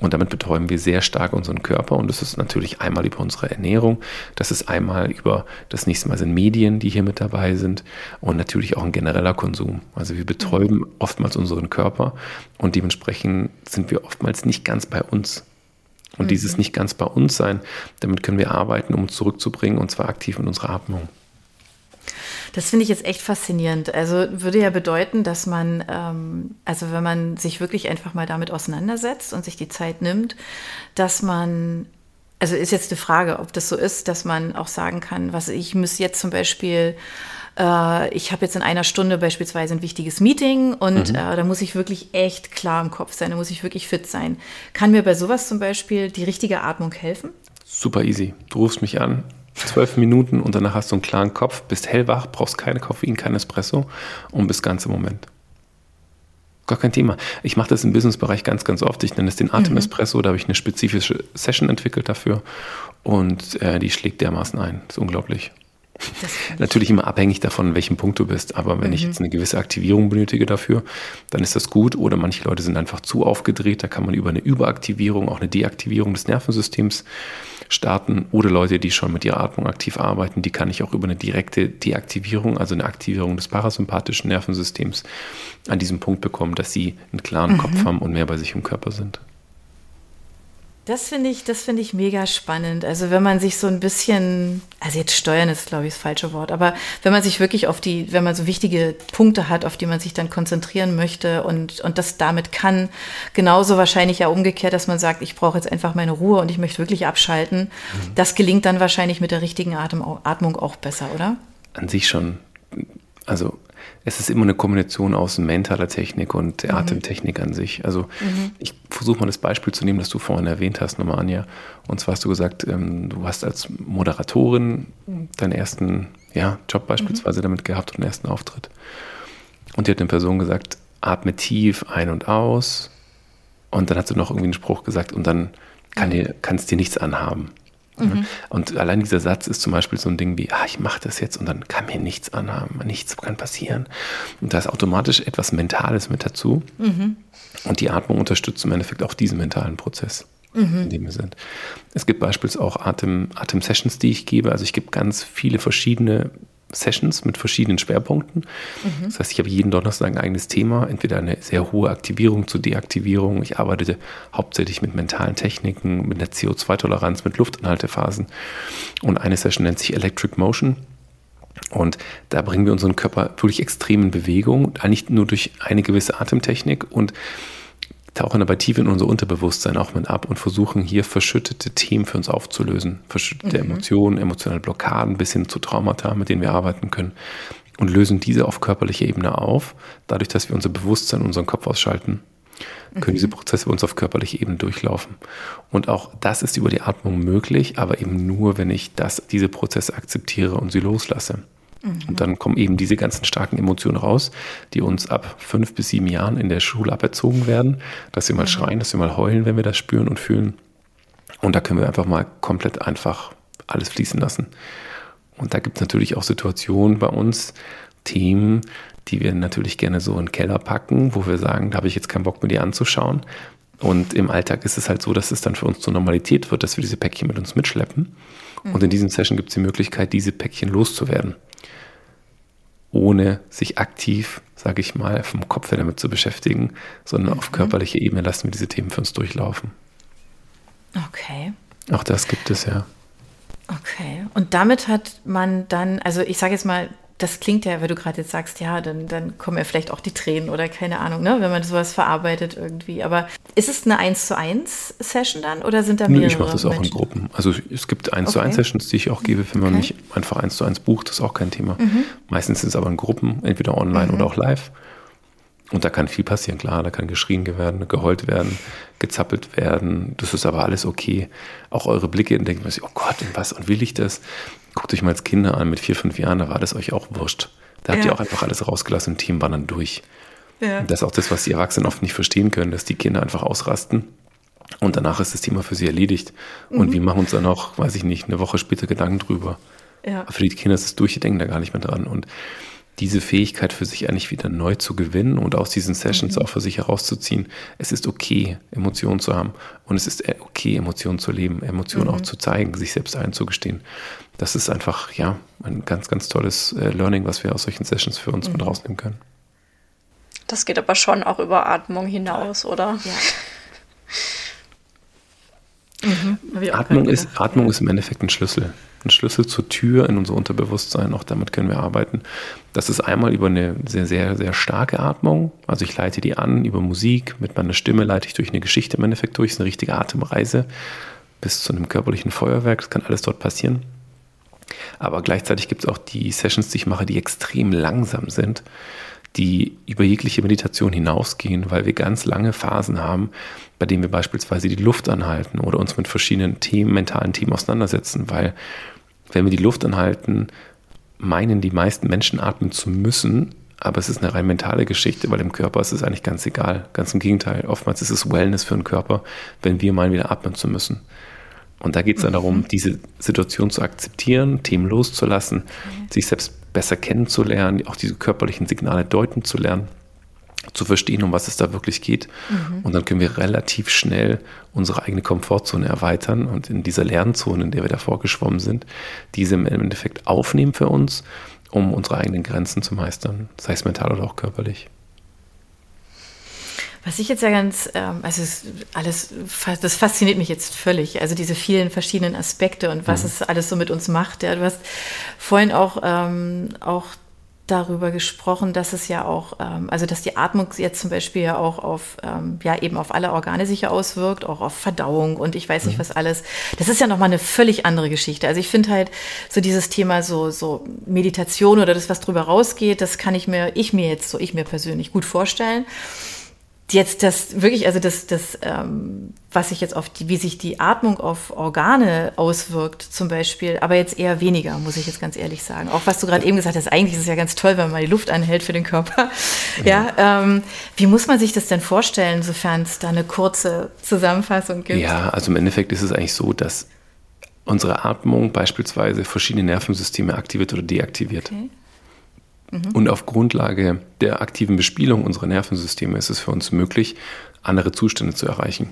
Und damit betäuben wir sehr stark unseren Körper. Und das ist natürlich einmal über unsere Ernährung, das ist einmal über, das nächste Mal sind Medien, die hier mit dabei sind und natürlich auch ein genereller Konsum. Also wir betäuben mhm. oftmals unseren Körper und dementsprechend sind wir oftmals nicht ganz bei uns. Und mhm. dieses nicht ganz bei uns sein, damit können wir arbeiten, um uns zurückzubringen und zwar aktiv in unsere Atmung. Das finde ich jetzt echt faszinierend. Also würde ja bedeuten, dass man, ähm, also wenn man sich wirklich einfach mal damit auseinandersetzt und sich die Zeit nimmt, dass man, also ist jetzt eine Frage, ob das so ist, dass man auch sagen kann, was ich muss jetzt zum Beispiel äh, ich habe jetzt in einer Stunde beispielsweise ein wichtiges Meeting und mhm. äh, da muss ich wirklich echt klar im Kopf sein, da muss ich wirklich fit sein. Kann mir bei sowas zum Beispiel die richtige Atmung helfen? Super easy. Du rufst mich an, zwölf Minuten und danach hast du einen klaren Kopf, bist hellwach, brauchst keine Koffein, kein Espresso und bist ganz im Moment. Gar kein Thema. Ich mache das im Businessbereich ganz, ganz oft. Ich nenne es den Atem-Espresso. Da habe ich eine spezifische Session entwickelt dafür und äh, die schlägt dermaßen ein. Das ist unglaublich. Natürlich immer abhängig davon, an welchem Punkt du bist. Aber wenn mhm. ich jetzt eine gewisse Aktivierung benötige dafür, dann ist das gut. Oder manche Leute sind einfach zu aufgedreht. Da kann man über eine Überaktivierung, auch eine Deaktivierung des Nervensystems starten. Oder Leute, die schon mit ihrer Atmung aktiv arbeiten, die kann ich auch über eine direkte Deaktivierung, also eine Aktivierung des parasympathischen Nervensystems an diesem Punkt bekommen, dass sie einen klaren mhm. Kopf haben und mehr bei sich im Körper sind. Das finde ich, das finde ich mega spannend. Also wenn man sich so ein bisschen, also jetzt steuern ist, glaube ich, das falsche Wort, aber wenn man sich wirklich auf die, wenn man so wichtige Punkte hat, auf die man sich dann konzentrieren möchte und, und das damit kann, genauso wahrscheinlich ja umgekehrt, dass man sagt, ich brauche jetzt einfach meine Ruhe und ich möchte wirklich abschalten. Mhm. Das gelingt dann wahrscheinlich mit der richtigen Atem, Atmung auch besser, oder? An sich schon. Also es ist immer eine Kombination aus mentaler Technik und der mhm. Atemtechnik an sich. Also mhm. ich versuche mal das Beispiel zu nehmen, das du vorhin erwähnt hast, nochmal Anja. Und zwar hast du gesagt, ähm, du hast als Moderatorin deinen ersten ja, Job beispielsweise mhm. damit gehabt und den ersten Auftritt. Und dir hat eine Person gesagt, atme tief ein und aus. Und dann hast du noch irgendwie einen Spruch gesagt und dann kann mhm. dir, kannst dir nichts anhaben. Mhm. Und allein dieser Satz ist zum Beispiel so ein Ding wie, ah, ich mache das jetzt und dann kann mir nichts anhaben, nichts kann passieren. Und da ist automatisch etwas Mentales mit dazu. Mhm. Und die Atmung unterstützt im Endeffekt auch diesen mentalen Prozess. Mhm. in dem wir sind. Es gibt beispielsweise auch Atem-Sessions, Atem die ich gebe. Also ich gebe ganz viele verschiedene Sessions mit verschiedenen Schwerpunkten. Mhm. Das heißt, ich habe jeden Donnerstag ein eigenes Thema, entweder eine sehr hohe Aktivierung zur Deaktivierung. Ich arbeite hauptsächlich mit mentalen Techniken, mit der CO2-Toleranz, mit Luftanhaltephasen. Und eine Session nennt sich Electric Motion. Und da bringen wir unseren Körper wirklich extrem in Bewegung, nicht nur durch eine gewisse Atemtechnik und tauchen dabei tief in unser Unterbewusstsein auch mit ab und versuchen hier verschüttete Themen für uns aufzulösen. Verschüttete mhm. Emotionen, emotionale Blockaden bis hin zu Traumata, mit denen wir arbeiten können. Und lösen diese auf körperlicher Ebene auf. Dadurch, dass wir unser Bewusstsein, unseren Kopf ausschalten, können mhm. diese Prozesse bei uns auf körperlicher Ebene durchlaufen. Und auch das ist über die Atmung möglich, aber eben nur, wenn ich das, diese Prozesse akzeptiere und sie loslasse. Und dann kommen eben diese ganzen starken Emotionen raus, die uns ab fünf bis sieben Jahren in der Schule aberzogen werden, dass wir mal mhm. schreien, dass wir mal heulen, wenn wir das spüren und fühlen. Und da können wir einfach mal komplett einfach alles fließen lassen. Und da gibt es natürlich auch Situationen bei uns, Themen, die wir natürlich gerne so in den Keller packen, wo wir sagen, da habe ich jetzt keinen Bock mir die anzuschauen. Und im Alltag ist es halt so, dass es dann für uns zur Normalität wird, dass wir diese Päckchen mit uns mitschleppen. Mhm. Und in diesen Session gibt es die Möglichkeit, diese Päckchen loszuwerden. Ohne sich aktiv, sage ich mal, vom Kopf her damit zu beschäftigen, sondern mhm. auf körperlicher Ebene lassen wir diese Themen für uns durchlaufen. Okay. Auch das gibt es ja. Okay. Und damit hat man dann, also ich sage jetzt mal, das klingt ja, weil du gerade jetzt sagst, ja, dann, dann kommen ja vielleicht auch die Tränen oder keine Ahnung, ne, wenn man sowas verarbeitet irgendwie. Aber ist es eine 1 zu 1 Session dann oder sind da mehrere? Nee, ich mache das auch Menschen? in Gruppen. Also es gibt 1 okay. zu 1 Sessions, die ich auch gebe, wenn man okay. mich einfach 1 zu 1 bucht, das ist auch kein Thema. Mhm. Meistens sind es aber in Gruppen, entweder online mhm. oder auch live. Und da kann viel passieren, klar, da kann geschrien werden, geheult werden, gezappelt werden. Das ist aber alles okay. Auch eure Blicke, dann denkt man sich, oh Gott, und was, und will ich das? Guckt euch mal als Kinder an, mit vier, fünf Jahren, da war das euch auch wurscht. Da habt ja. ihr auch einfach alles rausgelassen und Team war dann durch. Ja. Das ist auch das, was die Erwachsenen oft nicht verstehen können, dass die Kinder einfach ausrasten und danach ist das Thema für sie erledigt. Mhm. Und wir machen uns dann auch, weiß ich nicht, eine Woche später Gedanken drüber. Ja. Aber für die Kinder ist es durch, die denken da gar nicht mehr dran. Und diese Fähigkeit für sich eigentlich wieder neu zu gewinnen und aus diesen Sessions mhm. auch für sich herauszuziehen. Es ist okay, Emotionen zu haben und es ist okay, Emotionen zu leben, Emotionen mhm. auch zu zeigen, sich selbst einzugestehen. Das ist einfach, ja, ein ganz, ganz tolles äh, Learning, was wir aus solchen Sessions für uns mhm. mit rausnehmen können. Das geht aber schon auch über Atmung hinaus, oder? Ja. Mhm, Atmung, ist, Atmung ist im Endeffekt ein Schlüssel ein Schlüssel zur Tür in unser Unterbewusstsein. Auch damit können wir arbeiten. Das ist einmal über eine sehr, sehr, sehr starke Atmung. Also ich leite die an über Musik. Mit meiner Stimme leite ich durch eine Geschichte im Endeffekt durch. Es ist eine richtige Atemreise bis zu einem körperlichen Feuerwerk. Das kann alles dort passieren. Aber gleichzeitig gibt es auch die Sessions, die ich mache, die extrem langsam sind, die über jegliche Meditation hinausgehen, weil wir ganz lange Phasen haben, bei denen wir beispielsweise die Luft anhalten oder uns mit verschiedenen Themen, mentalen Themen auseinandersetzen, weil wenn wir die Luft anhalten, meinen die meisten Menschen atmen zu müssen, aber es ist eine rein mentale Geschichte, weil im Körper ist es eigentlich ganz egal. Ganz im Gegenteil, oftmals ist es Wellness für den Körper, wenn wir meinen, wieder atmen zu müssen. Und da geht es dann darum, mhm. diese Situation zu akzeptieren, Themen loszulassen, mhm. sich selbst besser kennenzulernen, auch diese körperlichen Signale deuten zu lernen zu verstehen, um was es da wirklich geht. Mhm. Und dann können wir relativ schnell unsere eigene Komfortzone erweitern und in dieser Lernzone, in der wir davor geschwommen sind, diese im Endeffekt aufnehmen für uns, um unsere eigenen Grenzen zu meistern, sei es mental oder auch körperlich. Was ich jetzt ja ganz, ähm, also alles, das fasziniert mich jetzt völlig. Also diese vielen verschiedenen Aspekte und was mhm. es alles so mit uns macht. Ja, du hast vorhin auch, ähm, auch darüber gesprochen, dass es ja auch, ähm, also dass die Atmung jetzt zum Beispiel ja auch auf, ähm, ja eben auf alle Organe sich ja auswirkt, auch auf Verdauung und ich weiß nicht mhm. was alles. Das ist ja nochmal eine völlig andere Geschichte. Also ich finde halt so dieses Thema so, so Meditation oder das, was drüber rausgeht, das kann ich mir, ich mir jetzt so, ich mir persönlich gut vorstellen jetzt das wirklich, also das, das ähm, was sich jetzt auf die, wie sich die Atmung auf Organe auswirkt, zum Beispiel, aber jetzt eher weniger, muss ich jetzt ganz ehrlich sagen. Auch was du gerade eben gesagt hast, eigentlich ist es ja ganz toll, wenn man mal die Luft anhält für den Körper. Ja, ja ähm, wie muss man sich das denn vorstellen, sofern es da eine kurze Zusammenfassung gibt? Ja, also im Endeffekt ist es eigentlich so, dass unsere Atmung beispielsweise verschiedene Nervensysteme aktiviert oder deaktiviert. Okay. Mhm. Und auf Grundlage der aktiven Bespielung unserer Nervensysteme ist es für uns möglich, andere Zustände zu erreichen.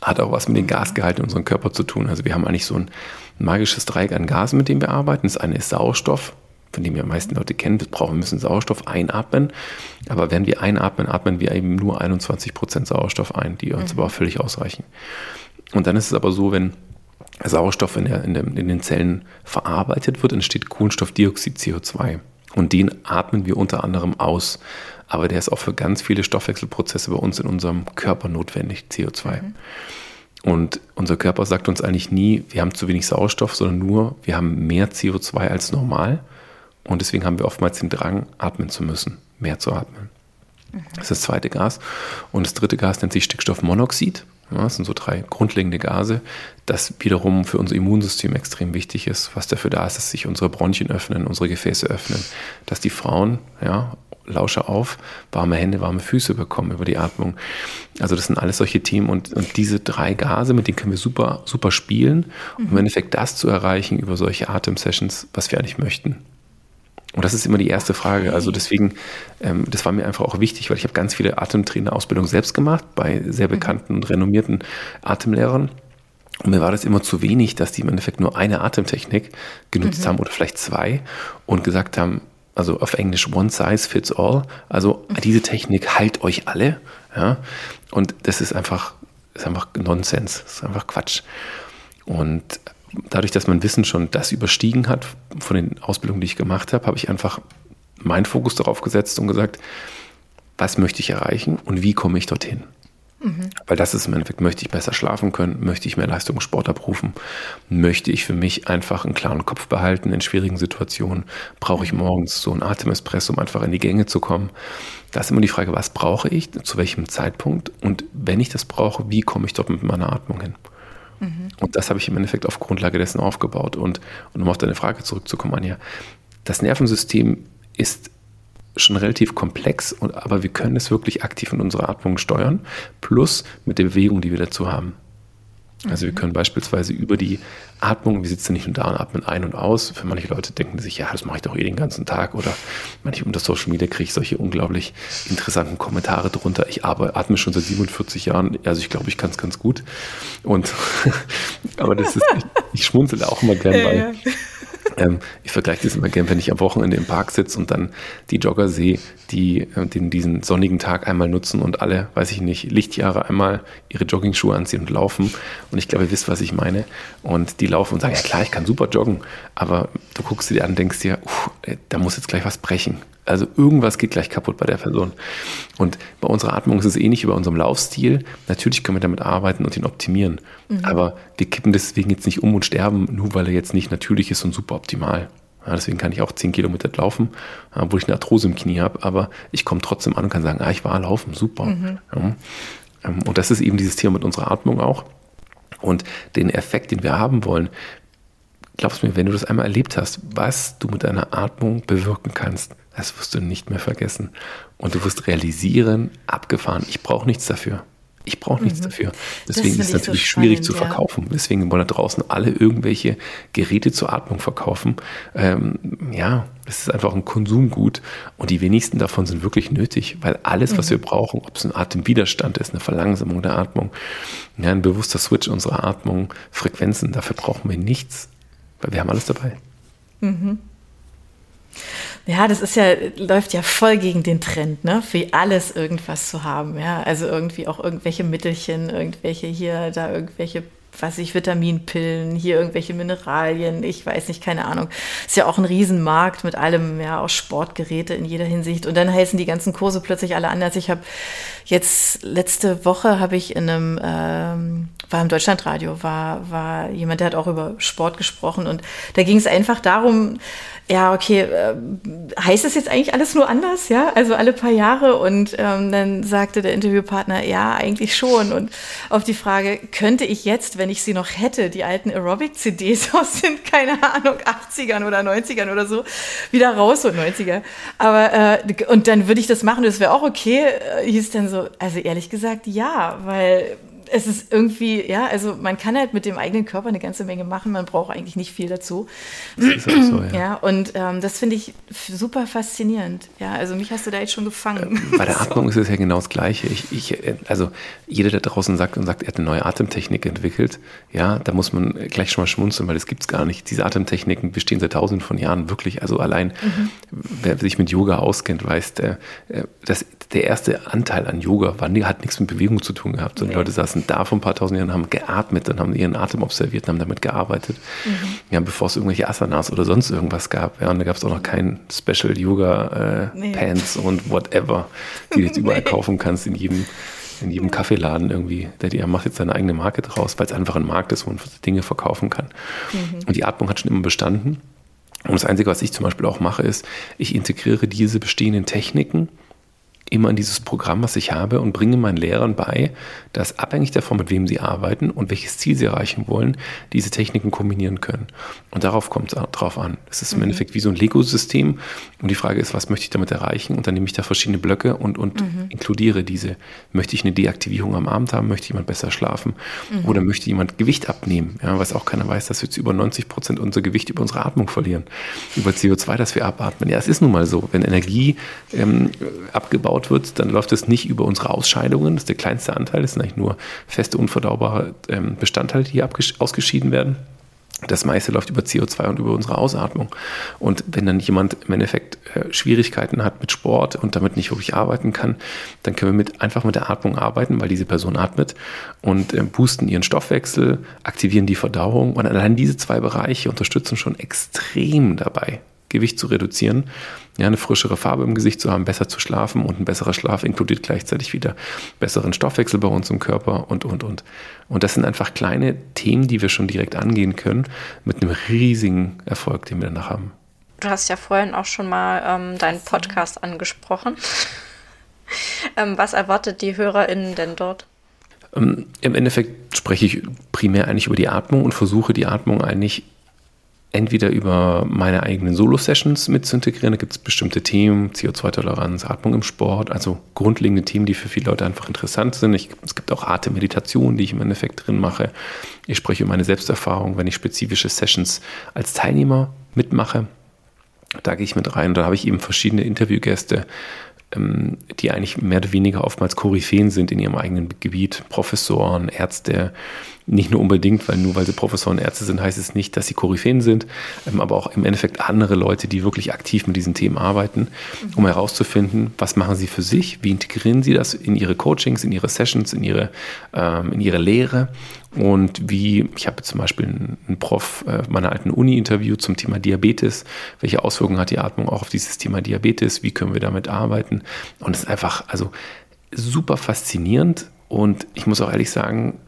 Hat auch was mit den Gasgehalten in unserem Körper zu tun. Also wir haben eigentlich so ein magisches Dreieck an Gasen, mit dem wir arbeiten. Das eine ist Sauerstoff, von dem wir meisten Leute kennen. Wir brauchen, müssen Sauerstoff einatmen. Aber wenn wir einatmen, atmen wir eben nur 21 Prozent Sauerstoff ein, die uns mhm. aber auch völlig ausreichen. Und dann ist es aber so, wenn Sauerstoff in, der, in, der, in, den Zellen verarbeitet wird, entsteht Kohlenstoffdioxid, CO2. Und den atmen wir unter anderem aus. Aber der ist auch für ganz viele Stoffwechselprozesse bei uns in unserem Körper notwendig, CO2. Mhm. Und unser Körper sagt uns eigentlich nie, wir haben zu wenig Sauerstoff, sondern nur, wir haben mehr CO2 als normal. Und deswegen haben wir oftmals den Drang, atmen zu müssen, mehr zu atmen. Mhm. Das ist das zweite Gas. Und das dritte Gas nennt sich Stickstoffmonoxid. Das sind so drei grundlegende Gase, das wiederum für unser Immunsystem extrem wichtig ist, was dafür da ist, dass sich unsere Bronchien öffnen, unsere Gefäße öffnen, dass die Frauen, ja, Lausche auf, warme Hände, warme Füße bekommen über die Atmung. Also das sind alles solche Themen und, und diese drei Gase, mit denen können wir super, super spielen, um im Endeffekt das zu erreichen über solche Atemsessions, was wir eigentlich möchten. Und das ist immer die erste Frage. Also deswegen, ähm, das war mir einfach auch wichtig, weil ich habe ganz viele Atemtrainerausbildungen selbst gemacht bei sehr mhm. bekannten und renommierten Atemlehrern. Und mir war das immer zu wenig, dass die im Endeffekt nur eine Atemtechnik genutzt mhm. haben oder vielleicht zwei und gesagt haben, also auf Englisch One Size Fits All. Also mhm. diese Technik heilt euch alle. Ja? Und das ist einfach, ist einfach Nonsens, das ist einfach Quatsch. Und dadurch, dass mein Wissen schon das überstiegen hat von den Ausbildungen, die ich gemacht habe, habe ich einfach meinen Fokus darauf gesetzt und gesagt, was möchte ich erreichen und wie komme ich dorthin? Mhm. Weil das ist im Endeffekt, möchte ich besser schlafen können, möchte ich mehr Leistung im Sport abrufen, möchte ich für mich einfach einen klaren Kopf behalten in schwierigen Situationen, brauche ich morgens so einen Atemespresso, um einfach in die Gänge zu kommen. Da ist immer die Frage, was brauche ich, zu welchem Zeitpunkt und wenn ich das brauche, wie komme ich dort mit meiner Atmung hin? Mhm. Und das habe ich im Endeffekt auf Grundlage dessen aufgebaut. Und, und um auf deine Frage zurückzukommen, Anja, das Nervensystem ist schon relativ komplex, und, aber wir können es wirklich aktiv in unserer Atmung steuern, plus mit der Bewegung, die wir dazu haben. Also wir können beispielsweise über die Atmung, wir sitzen nicht nur da und atmen ein und aus. Für manche Leute denken sich, ja, das mache ich doch eh den ganzen Tag. Oder manche unter Social Media kriege ich solche unglaublich interessanten Kommentare drunter. Ich atme schon seit 47 Jahren, also ich glaube, ich kann es ganz gut. Und aber das ist, ich, ich schmunzel auch immer gern, weil ähm, ich vergleiche das immer gern, wenn ich am Wochenende im Park sitze und dann die Jogger sehe, die äh, den, diesen sonnigen Tag einmal nutzen und alle, weiß ich nicht, Lichtjahre einmal ihre Joggingschuhe anziehen und laufen. Und ich glaube, ihr wisst, was ich meine. Und die laufen und sagen, ja klar, ich kann super joggen. Aber du guckst dir an und denkst dir, uff, da muss jetzt gleich was brechen. Also irgendwas geht gleich kaputt bei der Person. Und bei unserer Atmung ist es ähnlich wie bei unserem Laufstil. Natürlich können wir damit arbeiten und ihn optimieren. Mhm. Aber wir kippen deswegen jetzt nicht um und sterben, nur weil er jetzt nicht natürlich ist und super optimal. Ja, deswegen kann ich auch 10 Kilometer laufen, obwohl ich eine Arthrose im Knie habe, aber ich komme trotzdem an und kann sagen, ah, ich war laufen, super. Mhm. Ja. Ähm, und das ist eben dieses Thema mit unserer Atmung auch. Und den Effekt, den wir haben wollen, glaubst mir, wenn du das einmal erlebt hast, was du mit deiner Atmung bewirken kannst, das wirst du nicht mehr vergessen. Und du wirst realisieren, abgefahren, ich brauche nichts dafür. Ich brauche nichts mhm. dafür. Deswegen ist es natürlich so schwierig zu verkaufen. Ja. Deswegen wollen da draußen alle irgendwelche Geräte zur Atmung verkaufen. Ähm, ja, das ist einfach ein Konsumgut und die wenigsten davon sind wirklich nötig, weil alles, was mhm. wir brauchen, ob es ein Atemwiderstand ist, eine Verlangsamung der Atmung, ja, ein bewusster Switch unserer Atmung, Frequenzen, dafür brauchen wir nichts, weil wir haben alles dabei. Mhm. Ja, das ist ja, läuft ja voll gegen den Trend, ne? Für alles irgendwas zu haben, ja. Also irgendwie auch irgendwelche Mittelchen, irgendwelche hier, da irgendwelche weiß ich, Vitaminpillen, hier irgendwelche Mineralien, ich weiß nicht, keine Ahnung. Ist ja auch ein Riesenmarkt mit allem, ja, auch Sportgeräte in jeder Hinsicht. Und dann heißen die ganzen Kurse plötzlich alle anders. Ich habe jetzt letzte Woche habe ich in einem, ähm, war im Deutschlandradio, war, war jemand, der hat auch über Sport gesprochen und da ging es einfach darum, ja, okay, äh, heißt das jetzt eigentlich alles nur anders, ja? Also alle paar Jahre und ähm, dann sagte der Interviewpartner, ja, eigentlich schon. Und auf die Frage, könnte ich jetzt, wenn ich sie noch hätte, die alten Aerobic-CDs aus den, keine Ahnung, 80ern oder 90ern oder so, wieder raus, so 90er. Aber, äh, und dann würde ich das machen, das wäre auch okay, äh, hieß dann so, also ehrlich gesagt, ja, weil es ist irgendwie, ja, also man kann halt mit dem eigenen Körper eine ganze Menge machen, man braucht eigentlich nicht viel dazu. Das ist auch so, ja. ja und ähm, das finde ich super faszinierend. Ja, also mich hast du da jetzt schon gefangen. Äh, bei der Atmung ist es ja genau das Gleiche. Ich, ich, äh, also jeder, der draußen sagt und sagt, er hat eine neue Atemtechnik entwickelt, ja, da muss man gleich schon mal schmunzeln, weil das gibt es gar nicht. Diese Atemtechniken bestehen seit tausenden von Jahren wirklich. Also allein, mhm. wer sich mit Yoga auskennt, weiß, der, äh, das, der erste Anteil an Yoga war, hat nichts mit Bewegung zu tun gehabt, sondern nee. Leute saßen da vor ein paar tausend Jahren haben geatmet und haben ihren Atem observiert und haben damit gearbeitet. Mhm. Ja, bevor es irgendwelche Asanas oder sonst irgendwas gab. Ja, und da gab es auch noch kein Special Yoga äh, nee. Pants und whatever, die du jetzt überall nee. kaufen kannst in jedem in jedem Kaffeeladen irgendwie, der, der macht jetzt seine eigene Marke draus, weil es einfach ein Markt ist, wo man Dinge verkaufen kann. Mhm. Und die Atmung hat schon immer bestanden. Und das Einzige, was ich zum Beispiel auch mache, ist, ich integriere diese bestehenden Techniken immer in dieses Programm, was ich habe und bringe meinen Lehrern bei, dass abhängig davon, mit wem sie arbeiten und welches Ziel sie erreichen wollen, diese Techniken kombinieren können. Und darauf kommt es drauf an. Es ist im mhm. Endeffekt wie so ein Lego-System und die Frage ist, was möchte ich damit erreichen? Und dann nehme ich da verschiedene Blöcke und, und mhm. inkludiere diese. Möchte ich eine Deaktivierung am Abend haben? Möchte jemand besser schlafen? Mhm. Oder möchte jemand Gewicht abnehmen? Ja, was auch keiner weiß, dass wir jetzt über 90 Prozent unser Gewicht über unsere Atmung verlieren. Über CO2, das wir abatmen. Ja, es ist nun mal so. Wenn Energie ähm, abgebaut wird, dann läuft es nicht über unsere Ausscheidungen. Das ist der kleinste Anteil. Das sind eigentlich nur feste, unverdaubare ähm, Bestandteile, die hier ausgeschieden werden. Das meiste läuft über CO2 und über unsere Ausatmung. Und wenn dann jemand im Endeffekt äh, Schwierigkeiten hat mit Sport und damit nicht wirklich arbeiten kann, dann können wir mit, einfach mit der Atmung arbeiten, weil diese Person atmet und äh, boosten ihren Stoffwechsel, aktivieren die Verdauung. Und allein diese zwei Bereiche unterstützen schon extrem dabei, Gewicht zu reduzieren, ja, eine frischere Farbe im Gesicht zu haben, besser zu schlafen und ein besserer Schlaf inkludiert gleichzeitig wieder besseren Stoffwechsel bei uns im Körper und, und, und. Und das sind einfach kleine Themen, die wir schon direkt angehen können mit einem riesigen Erfolg, den wir danach haben. Du hast ja vorhin auch schon mal ähm, deinen Podcast angesprochen. ähm, was erwartet die HörerInnen denn dort? Ähm, Im Endeffekt spreche ich primär eigentlich über die Atmung und versuche die Atmung eigentlich entweder über meine eigenen Solo-Sessions mit zu integrieren. Da gibt es bestimmte Themen, CO2-Toleranz, Atmung im Sport, also grundlegende Themen, die für viele Leute einfach interessant sind. Ich, es gibt auch Atemmeditation, die ich im Endeffekt drin mache. Ich spreche über meine Selbsterfahrung, wenn ich spezifische Sessions als Teilnehmer mitmache. Da gehe ich mit rein. Da habe ich eben verschiedene Interviewgäste, die eigentlich mehr oder weniger oftmals Koryphäen sind in ihrem eigenen Gebiet, Professoren, Ärzte, nicht nur unbedingt, weil nur weil sie Professoren und Ärzte sind, heißt es nicht, dass sie Koryphäen sind, ähm, aber auch im Endeffekt andere Leute, die wirklich aktiv mit diesen Themen arbeiten, um herauszufinden, was machen sie für sich, wie integrieren sie das in ihre Coachings, in ihre Sessions, in ihre, ähm, in ihre Lehre und wie, ich habe zum Beispiel einen Prof äh, meiner alten Uni interviewt zum Thema Diabetes, welche Auswirkungen hat die Atmung auch auf dieses Thema Diabetes, wie können wir damit arbeiten und es ist einfach, also super faszinierend und ich muss auch ehrlich sagen,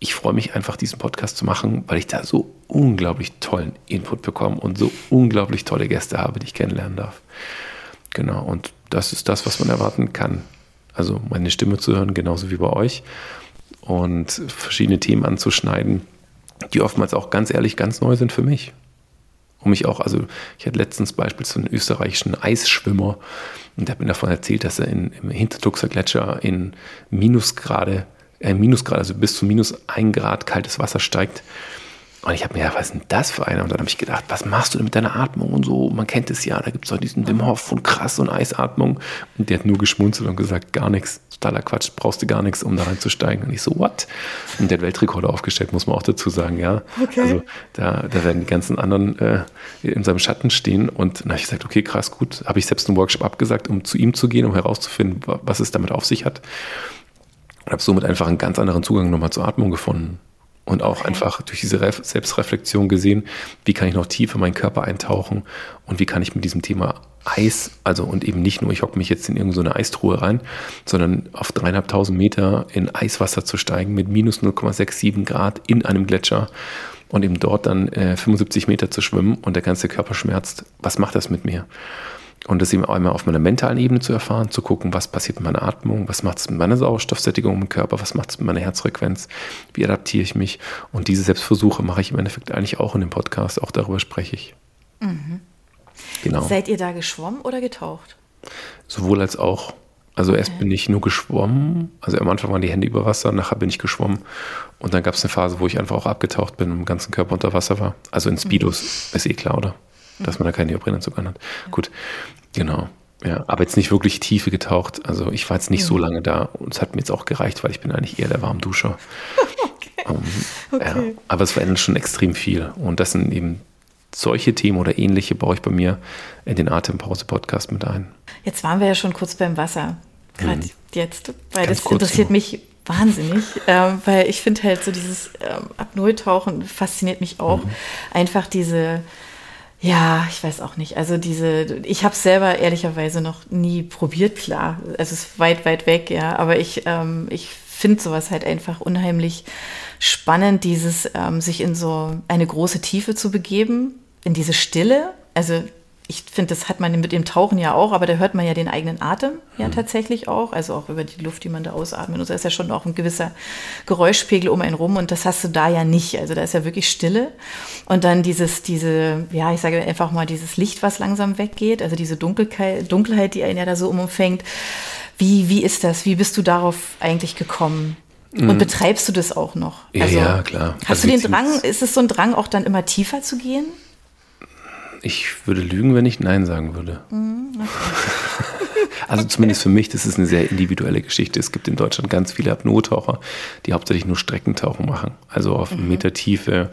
ich freue mich einfach, diesen Podcast zu machen, weil ich da so unglaublich tollen Input bekomme und so unglaublich tolle Gäste habe, die ich kennenlernen darf. Genau, und das ist das, was man erwarten kann. Also meine Stimme zu hören, genauso wie bei euch. Und verschiedene Themen anzuschneiden, die oftmals auch ganz ehrlich ganz neu sind für mich. Um mich auch, also ich hatte letztens beispielsweise einen österreichischen Eisschwimmer und hat mir davon erzählt, dass er in, im Hintertuxer Gletscher in Minusgrade äh, Minusgrad, also bis zu minus ein Grad kaltes Wasser steigt. Und ich habe mir gedacht, was ist denn das für einer? Und dann habe ich gedacht, was machst du denn mit deiner Atmung und so? Man kennt es ja, da gibt es auch diesen Wim Hof und krass und Eisatmung. Und der hat nur geschmunzelt und gesagt, gar nichts, totaler Quatsch, brauchst du gar nichts, um da reinzusteigen. Und ich so, what? Und der hat Weltrekorde aufgestellt, muss man auch dazu sagen, ja. Okay. Also da, da werden die ganzen anderen äh, in seinem Schatten stehen. Und dann habe ich gesagt, okay, krass, gut. Habe ich selbst einen Workshop abgesagt, um zu ihm zu gehen, um herauszufinden, was es damit auf sich hat und habe somit einfach einen ganz anderen Zugang nochmal zur Atmung gefunden. Und auch okay. einfach durch diese Re Selbstreflexion gesehen, wie kann ich noch tiefer in meinen Körper eintauchen und wie kann ich mit diesem Thema Eis, also und eben nicht nur, ich hocke mich jetzt in irgendeine Eistruhe rein, sondern auf dreieinhalbtausend Meter in Eiswasser zu steigen mit minus 0,67 Grad in einem Gletscher und eben dort dann äh, 75 Meter zu schwimmen und der ganze Körper schmerzt. Was macht das mit mir? Und das eben einmal auf meiner mentalen Ebene zu erfahren, zu gucken, was passiert mit meiner Atmung, was macht es mit meiner Sauerstoffsättigung im Körper, was macht es mit meiner Herzfrequenz, wie adaptiere ich mich. Und diese Selbstversuche mache ich im Endeffekt eigentlich auch in dem Podcast, auch darüber spreche ich. Mhm. Genau. Seid ihr da geschwommen oder getaucht? Sowohl als auch. Also erst okay. bin ich nur geschwommen, also am Anfang waren die Hände über Wasser, nachher bin ich geschwommen und dann gab es eine Phase, wo ich einfach auch abgetaucht bin und im ganzen Körper unter Wasser war. Also in Speedos, mhm. ist eh klar, oder? Dass man da keinen Neoprenanzug anhat. Ja. Gut, genau. Ja, aber jetzt nicht wirklich Tiefe getaucht. Also ich war jetzt nicht ja. so lange da und es hat mir jetzt auch gereicht, weil ich bin eigentlich eher der Warmduscher. okay. Um, okay. Ja, aber es verändert schon extrem viel. Und das sind eben solche Themen oder ähnliche baue ich bei mir in den Atempause-Podcast mit ein. Jetzt waren wir ja schon kurz beim Wasser. Gerade mhm. jetzt, weil Ganz das interessiert noch. mich wahnsinnig, äh, weil ich finde halt so dieses äh, Apnoe-Tauchen fasziniert mich auch. Mhm. Einfach diese ja, ich weiß auch nicht. Also diese, ich habe selber ehrlicherweise noch nie probiert, klar. Es ist weit, weit weg, ja. Aber ich, ähm, ich finde sowas halt einfach unheimlich spannend, dieses ähm, sich in so eine große Tiefe zu begeben, in diese Stille. Also ich finde, das hat man mit dem Tauchen ja auch, aber da hört man ja den eigenen Atem ja mhm. tatsächlich auch, also auch über die Luft, die man da ausatmet. Und da ist ja schon auch ein gewisser Geräuschpegel um einen rum und das hast du da ja nicht. Also da ist ja wirklich Stille. Und dann dieses, diese, ja, ich sage einfach mal, dieses Licht, was langsam weggeht, also diese Dunkelheit, Dunkelheit, die einen ja da so umfängt. Wie, wie ist das? Wie bist du darauf eigentlich gekommen? Und mhm. betreibst du das auch noch? Ja, also, ja klar. Hast also du den Drang, ist es so ein Drang, auch dann immer tiefer zu gehen? Ich würde lügen, wenn ich Nein sagen würde. Mhm, okay. also zumindest für mich, das ist eine sehr individuelle Geschichte. Es gibt in Deutschland ganz viele Apnoe-Taucher, die hauptsächlich nur Streckentauchen machen. Also auf mhm. Meter Tiefe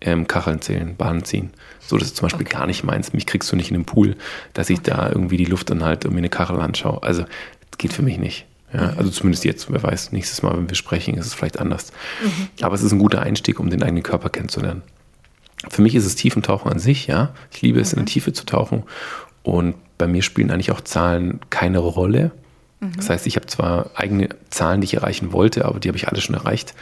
ähm, Kacheln zählen, Bahnen ziehen. So, das ist zum Beispiel okay. gar nicht meins. Mich kriegst du nicht in den Pool, dass ich okay. da irgendwie die Luft anhalte und mir eine Kachel anschaue. Also, das geht für mich nicht. Ja, mhm. also zumindest jetzt, wer weiß, nächstes Mal, wenn wir sprechen, ist es vielleicht anders. Mhm. Aber es ist ein guter Einstieg, um den eigenen Körper kennenzulernen. Für mich ist es Tiefentauchen an sich, ja. Ich liebe es, in die mhm. Tiefe zu tauchen. Und bei mir spielen eigentlich auch Zahlen keine Rolle. Mhm. Das heißt, ich habe zwar eigene Zahlen, die ich erreichen wollte, aber die habe ich alle schon erreicht.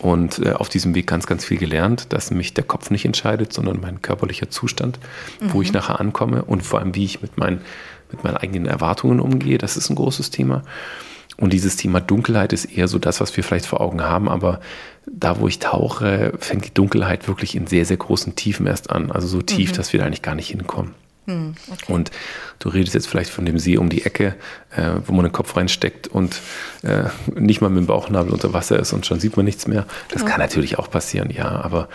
Und äh, auf diesem Weg ganz, ganz viel gelernt, dass mich der Kopf nicht entscheidet, sondern mein körperlicher Zustand, mhm. wo ich mhm. nachher ankomme und vor allem, wie ich mit meinen, mit meinen eigenen Erwartungen umgehe. Das ist ein großes Thema. Und dieses Thema Dunkelheit ist eher so das, was wir vielleicht vor Augen haben, aber da, wo ich tauche, fängt die Dunkelheit wirklich in sehr, sehr großen Tiefen erst an. Also so tief, mhm. dass wir da eigentlich gar nicht hinkommen. Mhm, okay. Und du redest jetzt vielleicht von dem See um die Ecke, äh, wo man den Kopf reinsteckt und äh, nicht mal mit dem Bauchnabel unter Wasser ist und schon sieht man nichts mehr. Das ja. kann natürlich auch passieren, ja. Aber